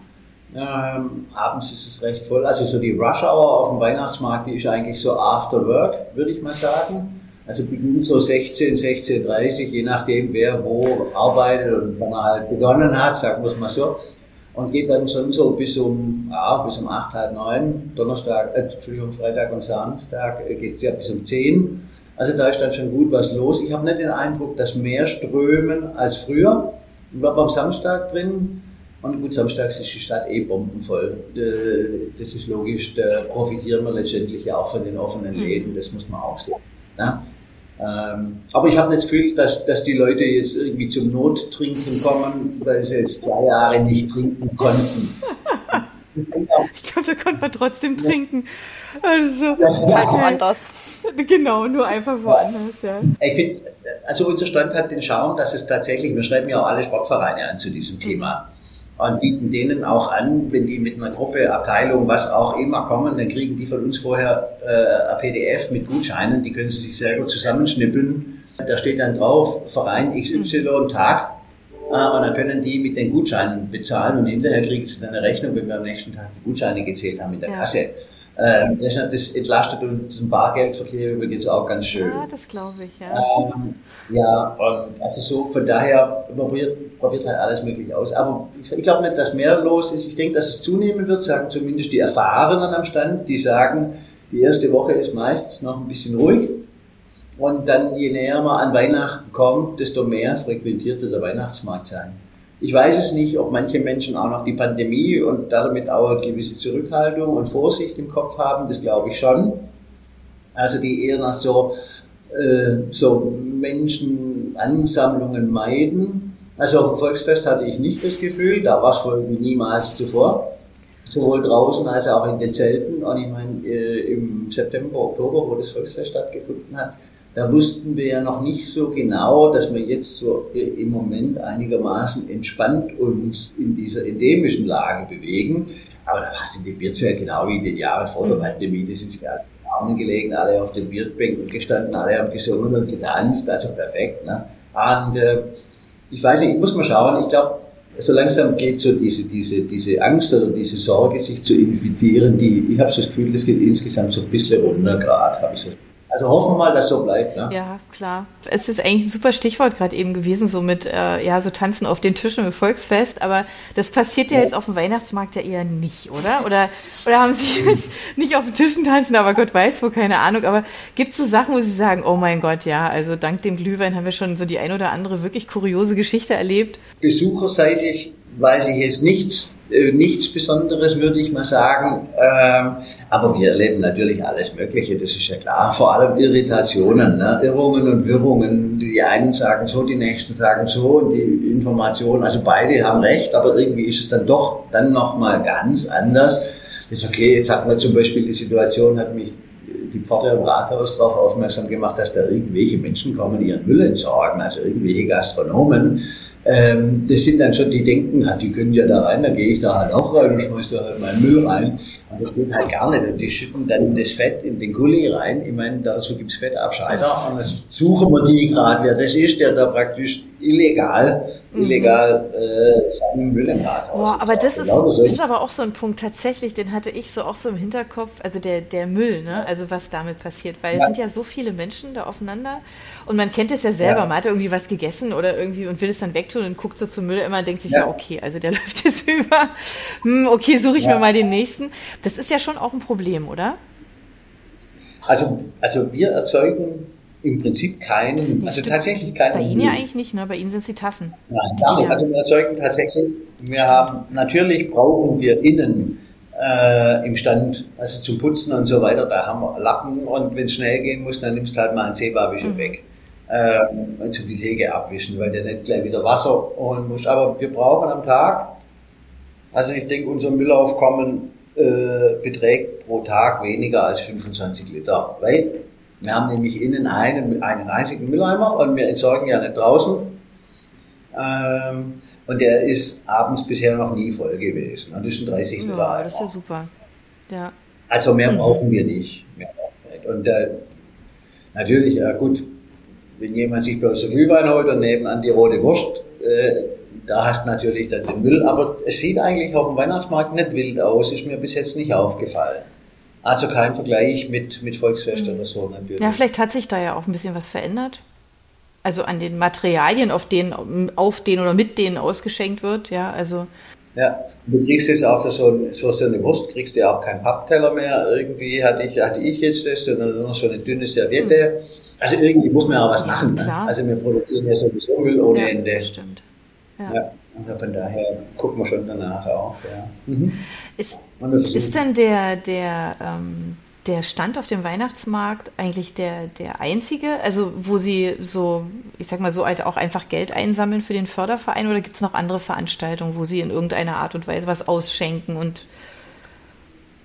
Ähm, abends ist es recht voll. Also so die Rush Hour auf dem Weihnachtsmarkt, die ist eigentlich so after work, würde ich mal sagen. Also beginnt so 16, 16.30 je nachdem wer wo arbeitet und wann er halt begonnen hat, sagen wir es mal so. Und geht dann schon so bis um, ja, bis um 8, halb 9, Donnerstag, äh, Entschuldigung, Freitag und Samstag äh, geht es ja bis um 10. Also da ist dann schon gut was los. Ich habe nicht den Eindruck, dass mehr strömen als früher. Ich war beim Samstag drin und gut, samstags ist die Stadt eh bombenvoll. Äh, Das ist logisch, da profitieren wir letztendlich ja auch von den offenen Läden, das muss man auch sehen. Ne? Ähm, aber ich habe nicht das Gefühl, dass, dass die Leute jetzt irgendwie zum Nottrinken kommen, weil sie jetzt zwei Jahre nicht trinken konnten. Ich glaube, da konnte man trotzdem trinken. Also, Halt woanders. genau, nur einfach woanders, ja. Ich finde, also unser Stand hat den Charme, dass es tatsächlich, wir schreiben ja auch alle Sportvereine an zu diesem Thema und bieten denen auch an, wenn die mit einer Gruppe, Abteilung, was auch immer kommen, dann kriegen die von uns vorher äh, ein PDF mit Gutscheinen, die können sie sich selber zusammenschnippeln. Da steht dann drauf, Verein XY Tag. Äh, und dann können die mit den Gutscheinen bezahlen und hinterher kriegen sie dann eine Rechnung, wenn wir am nächsten Tag die Gutscheine gezählt haben in der Ja. Kasse. Ähm, das, das, entlastet unseren Bargeldverkehr übrigens auch ganz schön. Ah, das glaube ich, ja. Ähm, ja, und also so, von daher probiert, probiert halt alles möglich aus. Aber ich, ich glaube nicht, dass mehr los ist. Ich denke, dass es zunehmen wird, sagen zumindest die Erfahrenen am Stand, die sagen, die erste Woche ist meistens noch ein bisschen ruhig. Und dann, je näher man an Weihnachten kommt, desto mehr frequentiert wird der Weihnachtsmarkt sein. Ich weiß es nicht, ob manche Menschen auch noch die Pandemie und damit auch eine gewisse Zurückhaltung und Vorsicht im Kopf haben, das glaube ich schon. Also die eher noch so, äh, so Menschenansammlungen meiden. Also auf dem Volksfest hatte ich nicht das Gefühl, da war es wohl niemals zuvor. Sowohl draußen als auch in den Zelten. Und ich meine, äh, im September, Oktober, wo das Volksfest stattgefunden hat, da wussten wir ja noch nicht so genau, dass wir jetzt so im Moment einigermaßen entspannt uns in dieser endemischen Lage bewegen. Aber da sind die Bierzelte genau wie in den Jahren vor der mhm. Pandemie, ist ja Armen gelegen, alle auf den Bierbänken gestanden, alle haben gesungen und getanzt, also perfekt. Ne? Und äh, ich weiß nicht, ich muss mal schauen, ich glaube, so langsam geht so diese, diese, diese Angst oder diese Sorge, sich zu infizieren, die, ich habe so das Gefühl, das geht insgesamt so ein bisschen runter gerade, habe ich so also hoffen wir mal, dass so bleibt. Ne? Ja, klar. Es ist eigentlich ein super Stichwort gerade eben gewesen, so mit, äh, ja, so tanzen auf den Tischen im Volksfest. Aber das passiert ja, ja, jetzt auf dem Weihnachtsmarkt ja eher nicht, oder? Oder, oder haben Sie jetzt nicht auf den Tischen tanzen, aber Gott weiß wo, keine Ahnung. Aber gibt es so Sachen, wo Sie sagen, oh mein Gott, ja, also dank dem Glühwein haben wir schon so die ein oder andere wirklich kuriose Geschichte erlebt? Besucherseitig weiß ich jetzt nichts äh, nichts Besonderes, würde ich mal sagen. Ähm, aber wir erleben natürlich alles Mögliche, das ist ja klar. Vor allem Irritationen, ne? Irrungen und Wirrungen. Die einen sagen so, die nächsten sagen so und die Informationen, also beide haben recht, aber irgendwie ist es dann doch dann nochmal ganz anders. ist okay, jetzt hat man zum Beispiel die Situation, hat mich die Pforte im Rathaus darauf aufmerksam gemacht, dass da irgendwelche Menschen kommen, ihren Müll entsorgen, also irgendwelche Gastronomen ähm, das sind dann schon, die denken, ja, die können ja da rein, dann gehe ich da halt auch rein und schmeiß da halt meinen Müll rein. Und das geht halt gar nicht. Und die schütten dann das Fett in den Gully rein. Ich meine, dazu gibt's Fettabscheider. Und das suchen wir die gerade, wer das ist, der da praktisch illegal Mhm. illegal äh, seinen Müll im Rathaus. Boah, aber das ist, genau das ist aber auch so ein Punkt, tatsächlich, den hatte ich so auch so im Hinterkopf, also der, der Müll, ne? also was damit passiert, weil ja. es sind ja so viele Menschen da aufeinander und man kennt es ja selber, ja. man hat irgendwie was gegessen oder irgendwie und will es dann wegtun und guckt so zum Müll immer und denkt sich, ja, ja okay, also der läuft jetzt über, hm, okay, suche ich mir mal den nächsten. Das ist ja schon auch ein Problem, oder? Also, also wir erzeugen im Prinzip keinen, also tatsächlich keinen. Bei Ihnen ja eigentlich nicht, ne? Bei Ihnen sind es die Tassen. Nein, gar nicht. Also wir erzeugen tatsächlich, wir haben, natürlich brauchen wir innen äh, im Stand, also zum Putzen und so weiter, da haben wir Lappen und wenn es schnell gehen muss, dann nimmst du halt mal ein Seebarwischer mhm. weg. Ähm, und zum die Theke abwischen, weil der nicht gleich wieder Wasser holen muss. Aber wir brauchen am Tag, also ich denke, unser Müllaufkommen äh, beträgt pro Tag weniger als 25 Liter, weil wir haben nämlich innen einen, einen einzigen Mülleimer und wir entsorgen ja nicht draußen. Ähm, und der ist abends bisher noch nie voll gewesen. Und das sind 30 Liter. Ja, das ist ja super. Ja. Also mehr mhm. brauchen wir nicht. Nicht. Und äh, natürlich, äh, gut, wenn jemand sich bloß ein Glühwein holt und nebenan die rote Wurst, äh, da hast du natürlich dann den Müll. Aber es sieht eigentlich auf dem Weihnachtsmarkt nicht wild aus, ist mir bis jetzt nicht aufgefallen. Also kein Vergleich mit, mit Volksfest mhm. oder so natürlich. Ja, vielleicht hat sich da ja auch ein bisschen was verändert. Also an den Materialien, auf denen, auf denen oder mit denen ausgeschenkt wird, ja, also. Ja, du kriegst jetzt auch für so, ein, für so eine Wurst, kriegst du ja auch keinen Pappteller mehr. Irgendwie hatte ich, hatte ich jetzt das, sondern nur so eine dünne Serviette. Mhm. Also irgendwie muss man ja auch was ja, machen. Ne? Also wir produzieren ja sowieso Müll ohne ja, Ende. Stimmt. Ja. ja. Also von daher gucken wir schon danach auch. Ja. Mhm. Ist, ist denn der, der, ähm, der Stand auf dem Weihnachtsmarkt eigentlich der, der einzige, also wo Sie so, ich sag mal so, halt auch einfach Geld einsammeln für den Förderverein oder gibt es noch andere Veranstaltungen, wo Sie in irgendeiner Art und Weise was ausschenken und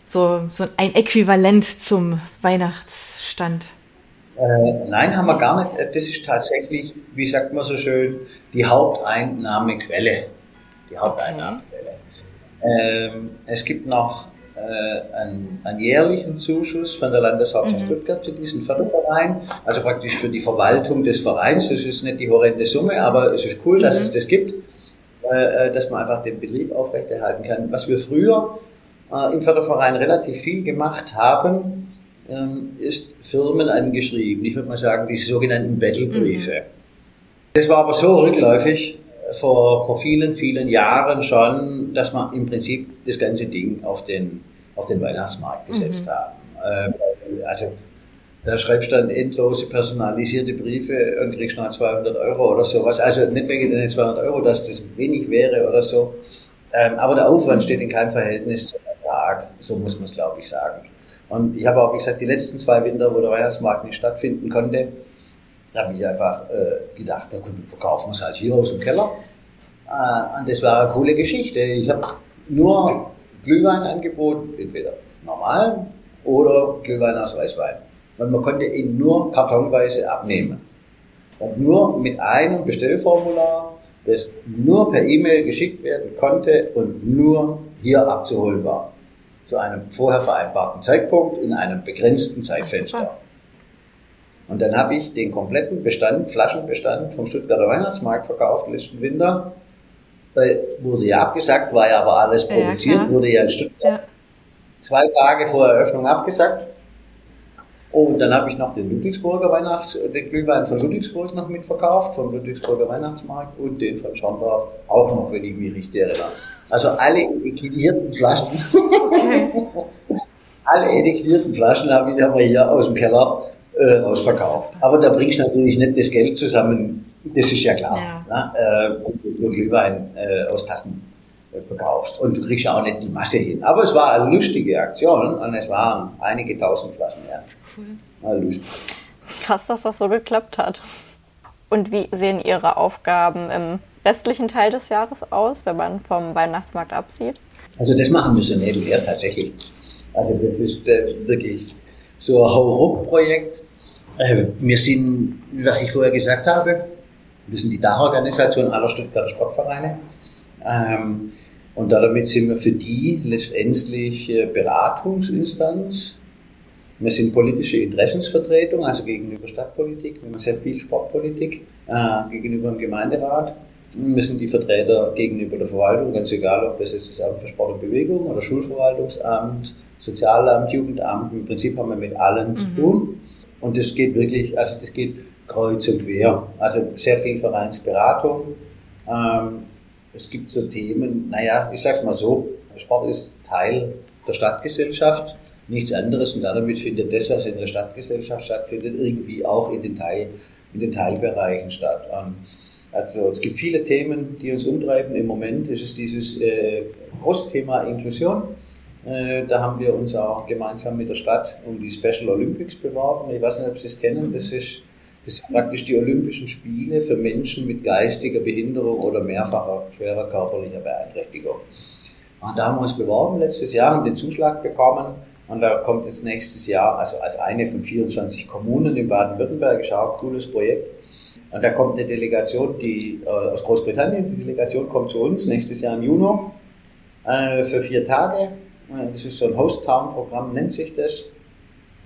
so, so ein Äquivalent zum Weihnachtsstand? Äh, nein, haben wir gar nicht. Das ist tatsächlich, wie sagt man so schön, die Haupteinnahmequelle. Die Haupteinnahmequelle. Ähm, es gibt noch äh, einen, einen, jährlichen Zuschuss von der Landeshauptstadt mhm. Stuttgart für diesen Förderverein, also praktisch für die Verwaltung des Vereins. Das ist nicht die horrende Summe, aber es ist cool, dass mhm. es das gibt, äh, dass man einfach den Betrieb aufrechterhalten kann. Was wir früher äh, im Förderverein relativ viel gemacht haben, ähm, ist Firmen angeschrieben. Ich würde mal sagen, die sogenannten Battlebriefe. Mhm. Das war aber so rückläufig vor, vor vielen, vielen Jahren schon, dass man im Prinzip das ganze Ding auf den, auf den Weihnachtsmarkt gesetzt mhm. haben. Äh, also da schreibst du dann endlose personalisierte Briefe und kriegst noch 200 Euro oder sowas. Also nicht wegen den 200 Euro, dass das wenig wäre oder so. Ähm, aber der Aufwand steht in keinem Verhältnis zum Ertrag. So muss man es, glaube ich, sagen. Und ich habe auch, wie gesagt, die letzten zwei Winter, wo der Weihnachtsmarkt nicht stattfinden konnte, da habe ich einfach äh, gedacht, na gut, verkaufen wir es halt hier aus dem Keller. Äh, und das war eine coole Geschichte. Ich habe nur Glühwein angeboten, entweder normal oder Glühwein aus Weißwein weil man konnte ihn nur kartonweise abnehmen. Und nur mit einem Bestellformular, das nur per E-Mail geschickt werden konnte und nur hier abzuholen war. Zu einem vorher vereinbarten Zeitpunkt in einem begrenzten Zeitfenster. Und dann habe ich den kompletten Bestand, Flaschenbestand vom Stuttgarter Weihnachtsmarkt verkauft letzten Winter. Da wurde ja abgesagt, war ja aber alles produziert, ja, wurde ja in Stuttgart ja. zwei Tage vor Eröffnung abgesagt. Und dann habe ich noch den Ludwigsburger Weihnachts-, den Glühwein von Ludwigsburg noch mitverkauft, vom Ludwigsburger Weihnachtsmarkt und den von Schorndorf auch noch, wenn ich mich richtig erinnere. Also alle etiquetierten Flaschen, alle etiquetierten Flaschen habe ich aber hier aus dem Keller äh, rausverkauft. Aber da bringst du natürlich nicht das Geld zusammen, das ist ja klar. Ja. Ne? Äh, wenn du Glühwein äh, aus Tassen äh, verkaufst. Und du kriegst ja auch nicht die Masse hin. Aber es war eine lustige Aktion und es waren einige tausend Flaschen. Ja cool. Hallo. Krass, dass das so geklappt hat. Und wie sehen Ihre Aufgaben im restlichen Teil des Jahres aus, wenn man vom Weihnachtsmarkt absieht? Also das machen wir so nebenher tatsächlich. Also das ist äh, wirklich so ein Hauruck-Projekt. Äh, wir sind, was ich vorher gesagt habe, wir sind die Dachorganisation aller Stuttgarter Sportvereine. Ähm, und damit sind wir für die letztendlich äh, Beratungsinstanz wir sind politische Interessensvertretung, also gegenüber Stadtpolitik, wir haben sehr viel Sportpolitik äh, gegenüber dem Gemeinderat. Wir sind die Vertreter gegenüber der Verwaltung, ganz egal, ob das jetzt das Amt für Sport und Bewegung oder Schulverwaltungsamt, Sozialamt, Jugendamt, im Prinzip haben wir mit allen mhm. zu tun. Und das geht wirklich, also das geht kreuz und quer. Also sehr viel Vereinsberatung. Ähm, es gibt so Themen, naja, ich sag's mal so, Sport ist Teil der Stadtgesellschaft nichts anderes und damit findet das, was in der Stadtgesellschaft stattfindet, irgendwie auch in den, Teil, in den Teilbereichen statt. Also es gibt viele Themen, die uns umtreiben. Im Moment ist es dieses äh, große Thema Inklusion. Äh, da haben wir uns auch gemeinsam mit der Stadt um die Special Olympics beworben. Ich weiß nicht, ob Sie es kennen. Das ist, das sind praktisch die Olympischen Spiele für Menschen mit geistiger Behinderung oder mehrfacher schwerer körperlicher Beeinträchtigung. Und da haben wir uns beworben letztes Jahr, haben den Zuschlag bekommen und da kommt jetzt nächstes Jahr, also als eine von 24 Kommunen in Baden-Württemberg, ist auch ein cooles Projekt. Und da kommt eine Delegation, die äh, aus Großbritannien, die Delegation kommt zu uns nächstes Jahr im Juni äh, für vier Tage. Äh, das ist so ein Host-Town-Programm, nennt sich das.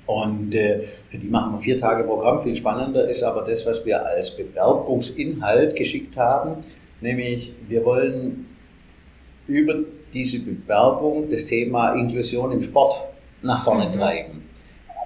Und äh, für die machen wir vier Tage Programm. Viel spannender ist aber das, was wir als Bewerbungsinhalt geschickt haben. Nämlich, wir wollen über diese Bewerbung das Thema Inklusion im Sport nach vorne mhm. treiben.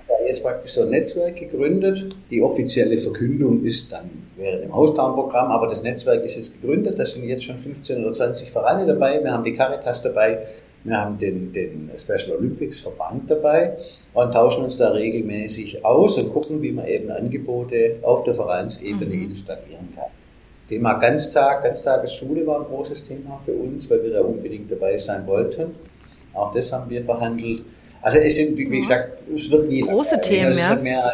Da jetzt praktisch so ein Netzwerk gegründet. Die offizielle Verkündung ist dann während dem Haustown-Programm, aber das Netzwerk ist jetzt gegründet. Da sind jetzt schon 15 oder 20 Vereine dabei. Wir haben die Caritas dabei. Wir haben den, den Special Olympics Verband dabei und tauschen uns da regelmäßig aus und gucken, wie man eben Angebote auf der Vereinsebene mhm. installieren kann. Thema Ganztag, Ganztagesschule war ein großes Thema für uns, weil wir da unbedingt dabei sein wollten. Auch das haben wir verhandelt. Also es sind, wie gesagt, es wird nie große lang, Themen, ja. Mehr,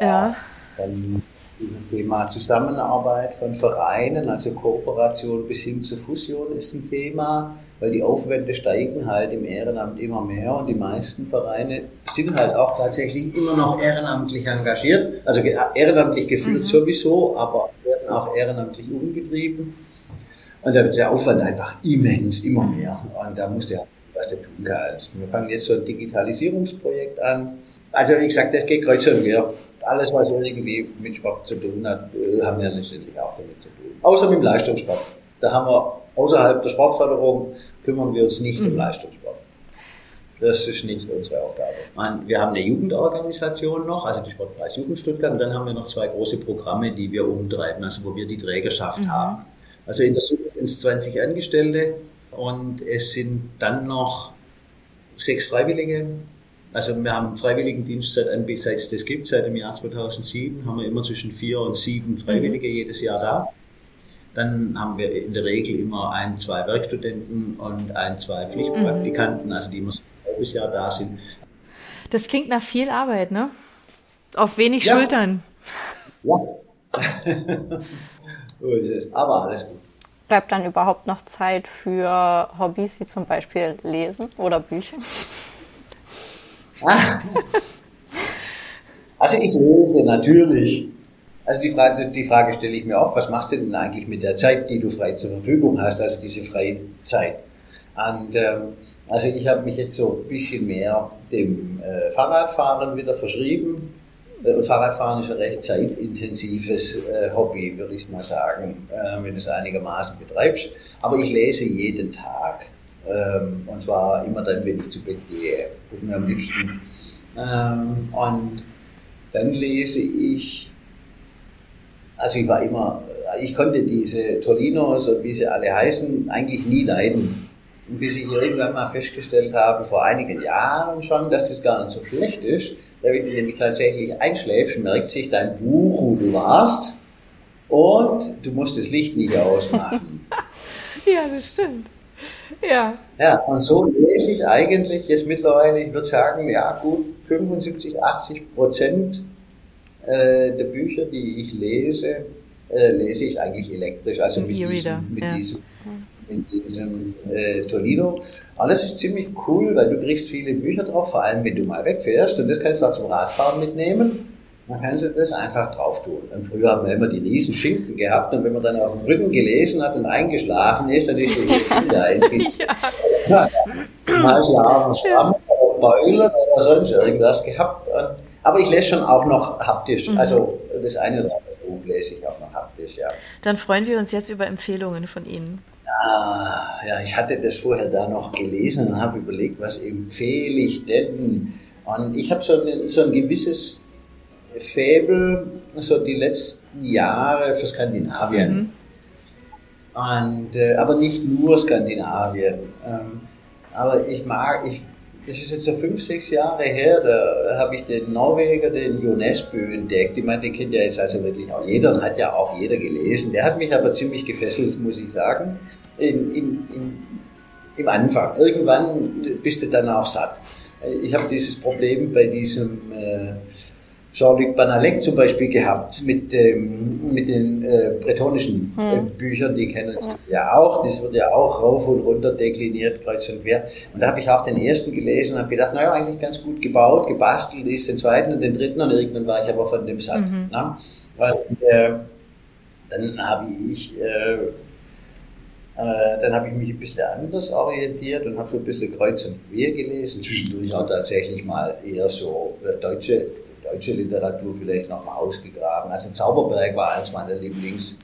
ja. Dann dieses Thema Zusammenarbeit von Vereinen, also Kooperation bis hin zur Fusion ist ein Thema, weil die Aufwände steigen halt im Ehrenamt immer mehr und die meisten Vereine sind halt auch tatsächlich immer noch ehrenamtlich engagiert, also ehrenamtlich geführt mhm. sowieso, aber werden auch ehrenamtlich umgetrieben. Und da wird der Aufwand einfach immens, immer mehr. Und da muss der was du tun kannst. Wir fangen jetzt so ein Digitalisierungsprojekt an. Also wie gesagt, das geht kreuz und quer. Alles, was irgendwie mit Sport zu tun hat, äh, haben wir letztendlich auch damit zu tun. Außer mit dem Leistungssport. Da haben wir außerhalb der Sportförderung kümmern wir uns nicht mhm. um Leistungssport. Das ist nicht unsere Aufgabe. Man, wir haben eine Jugendorganisation noch, also die Sportpreis Jugend Stuttgart, und dann haben wir noch zwei große Programme, die wir umtreiben, also wo wir die Trägerschaft mhm. haben. Also in der Summe sind es 20 Angestellte und es sind dann noch sechs Freiwillige. Also wir haben Freiwilligendienst seit, seit es das gibt, seit dem Jahr 2007, haben wir immer zwischen vier und sieben Freiwillige mhm. jedes Jahr da. Dann haben wir in der Regel immer ein, zwei Werkstudenten und ein, zwei Pflichtpraktikanten, mhm. also die immer so ein halbes Jahr da sind. Das klingt nach viel Arbeit, ne? Auf wenig ja. Schultern. Ja. so ist es. Aber alles gut. Bleibt dann überhaupt noch Zeit für Hobbys wie zum Beispiel Lesen oder Bücher? Also ich lese natürlich. Also die Frage, die Frage stelle ich mir auch, was machst du denn eigentlich mit der Zeit, die du frei zur Verfügung hast, also diese freie Zeit? Und ähm, also ich habe mich jetzt so ein bisschen mehr dem äh, Fahrradfahren wieder verschrieben. Äh, Fahrradfahren ist ein recht zeitintensives äh, Hobby, würde ich mal sagen, äh, wenn du es einigermaßen betreibst. Aber ich lese jeden Tag. Ähm, und zwar immer dann, wenn ich zu Bett gehe. Gucken am liebsten. Ähm, und dann lese ich also ich war immer, ich konnte diese Tolinos und wie sie alle heißen, eigentlich nie leiden. Und bis ich irgendwann mal festgestellt habe, vor einigen Jahren schon, dass das gar nicht so schlecht ist, wenn du nämlich tatsächlich einschläfst, merkt sich dein Buch, wo du warst, und du musst das Licht nicht ausmachen. ja, das stimmt. Ja. Ja, und so lese ich eigentlich jetzt mittlerweile, ich würde sagen, ja gut, 75, 80 Prozent äh, der Bücher, die ich lese, äh, lese ich eigentlich elektrisch, also mit diesem, mit ja. diesem, mit diesem äh, Toledo. Alles ist ziemlich cool, weil du kriegst viele Bücher drauf, vor allem wenn du mal wegfährst und das kannst du auch zum Radfahren mitnehmen. Dann kannst du das einfach drauf tun. Und früher haben wir immer die riesen Schinken gehabt und wenn man dann auf dem Rücken gelesen hat und eingeschlafen ist, dann ist das Kinder eingeschlafen. ja. Mal schlafen, schlafen, ja. Beulen oder sonst irgendwas gehabt. Und aber ich lese schon auch noch haptisch. Mhm. Also das eine oder andere Buch lese ich auch noch haptisch, ja. Dann freuen wir uns jetzt über Empfehlungen von Ihnen. Ah, ja, ich hatte das vorher da noch gelesen und habe überlegt, was empfehle ich denn? Und ich habe so, ein, so ein gewisses Faible, so die letzten Jahre für Skandinavien. Mhm. Und, äh, aber nicht nur Skandinavien. Ähm, aber ich mag, ich das ist jetzt so fünf, sechs Jahre her, da habe ich den Norweger, den Jonesbø entdeckt. Ich meine, den kennt ja jetzt also wirklich auch jeder und hat ja auch jeder gelesen. Der hat mich aber ziemlich gefesselt, muss ich sagen, in, in, in, im Anfang. Irgendwann bist du dann auch satt. Ich habe dieses Problem bei diesem äh, Jean-Luc Banalek zum Beispiel gehabt mit, ähm, mit den äh, bretonischen äh, hm. Büchern, die kennen Sie ja. ja. auch. Das wird ja auch rauf und runter dekliniert, kreuz und quer. Und da habe ich auch den ersten gelesen und habe gedacht, naja, eigentlich ganz gut gebaut, gebastelt ist den zweiten und den dritten und irgendwann war ich aber von dem satt. Mhm. Ne? Und, äh, dann habe ich äh, äh, dann habe ich mich ein bisschen anders orientiert und habe so ein bisschen kreuz und quer gelesen. Zwischendurch auch tatsächlich mal eher so äh, deutsche deutsche Literatur vielleicht noch mal ausgegraben. Also Zauberberg war eines meiner Lieblingsbücher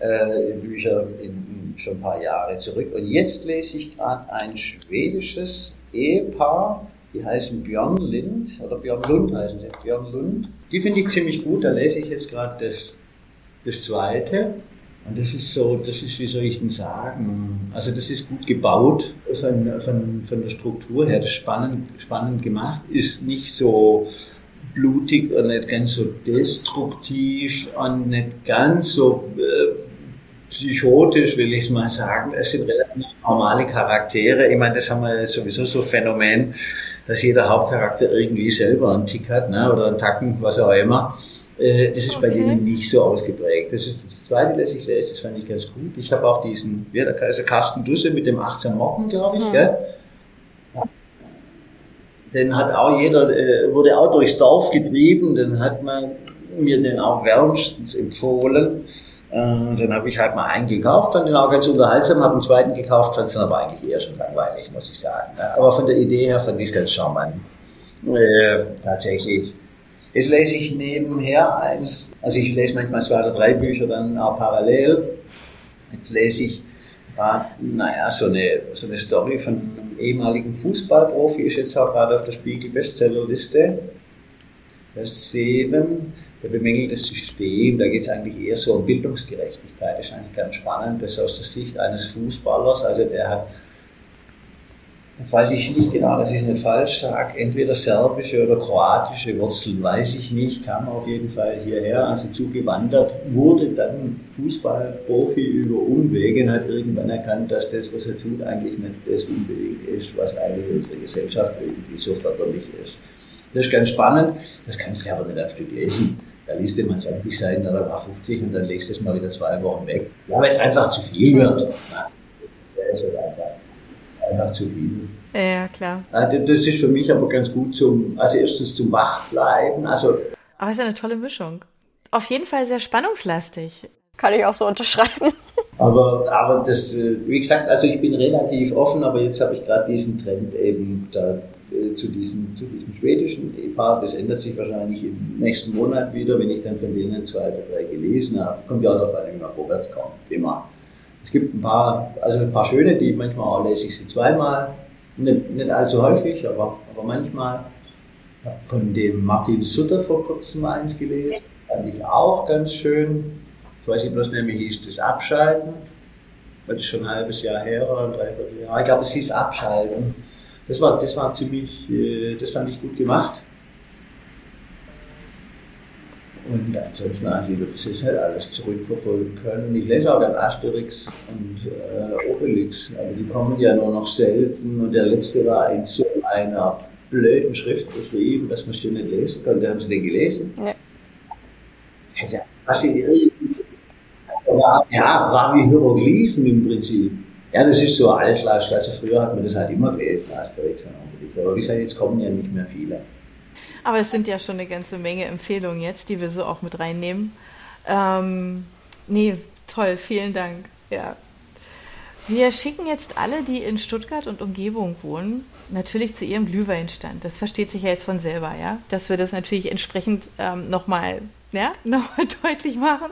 äh, in, schon ein paar Jahre zurück. Und jetzt lese ich gerade ein schwedisches Ehepaar, die heißen Björn Lind, oder Björn Lund heißen sie, Björn Lund. Die finde ich ziemlich gut, da lese ich jetzt gerade das, das zweite. Und das ist so, das ist, wie soll ich denn sagen, also das ist gut gebaut von, von, von der Struktur her, das ist spannend, spannend gemacht, ist nicht so blutig und nicht ganz so destruktiv und nicht ganz so äh, psychotisch, will ich es mal sagen. Es sind relativ normale Charaktere. Ich meine, das haben wir sowieso so ein Phänomen, dass jeder Hauptcharakter irgendwie selber einen Tick hat ne, oder einen Tacken, was auch immer. Äh, das ist okay. bei denen nicht so ausgeprägt. Das ist das zweite, das ich lese, das fand ich ganz gut. Ich habe auch diesen, wie der Kaiser Carsten Dusse mit dem 18 Mocken, glaube ich, mhm. gell? den hat auch jeder, äh, wurde auch durchs Dorf getrieben, den hat man mir den auch wärmstens empfohlen. Äh, dann habe ich halt mal einen gekauft, fand den auch ganz unterhaltsam, habe einen zweiten gekauft, fand es dann aber eigentlich eher schon langweilig, muss ich sagen. Aber von der Idee her fand ich es ganz charmant. Äh, tatsächlich. Jetzt lese ich nebenher eins, also ich lese manchmal zwei oder drei Bücher dann auch parallel. Jetzt lese ich, äh, naja, so eine, so eine Story von einem ehemaligen Fußballprofi, ist jetzt auch gerade auf der Spiegel-Bestsellerliste. Das Sieben, der bemängelt das System, da geht es eigentlich eher so um Bildungsgerechtigkeit. Das ist eigentlich ganz spannend, das aus der Sicht eines Fußballers, also der hat Jetzt weiß ich nicht genau, ich es nicht falsch sage, entweder serbische oder kroatische Wurzeln, weiß ich nicht, kam auf jeden Fall hierher, also zugewandert, wurde dann Fußballprofi über Umwege und hat irgendwann erkannt, dass das, was er tut, eigentlich nicht das unbedingt ist, was eigentlich unsere Gesellschaft irgendwie so förderlich ist. Das ist ganz spannend, das kannst du aber nicht ein Stück lesen. Da liest du mal 20 Seiten oder 50 und dann legst du es mal wieder zwei Wochen weg. Ja, weil es einfach zu viel wird. Ja, das ist einfach einfach zu viel. Ja, klar. Das ist für mich aber ganz gut zum, also erstens zum Wachbleiben. Also aber es ist eine tolle Mischung. Auf jeden Fall sehr spannungslastig. Kann ich auch so unterschreiben. Aber, aber das, äh, wie gesagt, also ich bin relativ offen, aber jetzt habe ich gerade diesen Trend eben da, äh, zu, diesem, zu diesem schwedischen Ehepaar. Das ändert sich wahrscheinlich im nächsten Monat wieder, wenn ich dann von denen zwei oder drei gelesen habe. Kommt ja auch darauf an, wie man vorwärts kommt. Immer. Es gibt ein paar, also ein paar schöne, die manchmal auch lese ich sie zweimal. Nicht, nicht allzu häufig, aber, aber manchmal. Von dem Martin Sutter vor kurzem eins gelesen. Fand ich auch ganz schön. Ich weiß nicht, was nämlich hieß, das Abschalten. Das ist schon ein halbes Jahr her oder ein Dreivierteljahr. Ich glaube, es hieß Abschalten. Das war, das war ziemlich, äh, das fand ich gut gemacht. Und ansonsten, das halt alles zurückverfolgen können. Ich lese auch dann Asterix und äh, Obelix, aber die kommen ja nur noch selten. Und der letzte war in so einer blöden Schrift geschrieben, dass man es nicht lesen konnte. Haben Sie den gelesen? Ja. Ja, was ich, war, ja, war wie Hieroglyphen im Prinzip. Ja, das ist so Altlast. Also früher hat man das halt immer gelesen, Asterix und Obelix. Aber wie gesagt, jetzt kommen ja nicht mehr viele. Aber es sind ja schon eine ganze Menge Empfehlungen jetzt, die wir so auch mit reinnehmen. Ähm, nee, toll, vielen Dank. Ja. Wir schicken jetzt alle, die in Stuttgart und Umgebung wohnen, natürlich zu ihrem Glühweinstand. Das versteht sich ja jetzt von selber, ja. Dass wir das natürlich entsprechend ähm, nochmal ja, noch deutlich machen.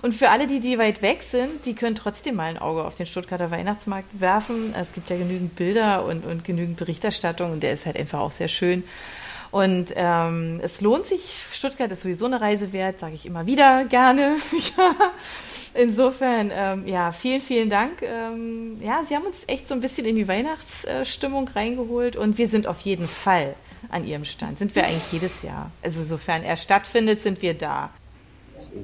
Und für alle, die, die weit weg sind, die können trotzdem mal ein Auge auf den Stuttgarter Weihnachtsmarkt werfen. Es gibt ja genügend Bilder und, und genügend Berichterstattung und der ist halt einfach auch sehr schön. Und ähm, es lohnt sich. Stuttgart ist sowieso eine Reise wert, sage ich immer wieder gerne. Insofern, ähm, ja, vielen, vielen Dank. Ähm, ja, Sie haben uns echt so ein bisschen in die Weihnachtsstimmung reingeholt und wir sind auf jeden Fall an Ihrem Stand. Sind wir eigentlich jedes Jahr. Also sofern er stattfindet, sind wir da.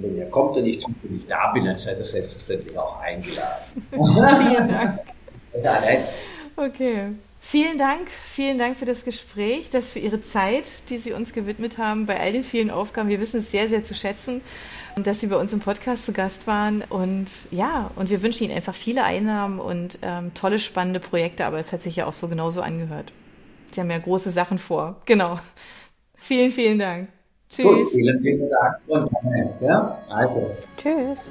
wenn er kommt und ich zufällig da bin, dann seid ihr selbstverständlich auch eingeladen. vielen Dank. Ja, okay. Vielen Dank, vielen Dank für das Gespräch, das für Ihre Zeit, die Sie uns gewidmet haben bei all den vielen Aufgaben. Wir wissen es sehr, sehr zu schätzen, dass Sie bei uns im Podcast zu Gast waren. Und ja, und wir wünschen Ihnen einfach viele Einnahmen und ähm, tolle, spannende Projekte. Aber es hat sich ja auch so genauso angehört. Sie haben ja große Sachen vor. Genau. Vielen, vielen Dank. Tschüss. Gut, vielen, vielen Dank. Ja, also. Tschüss.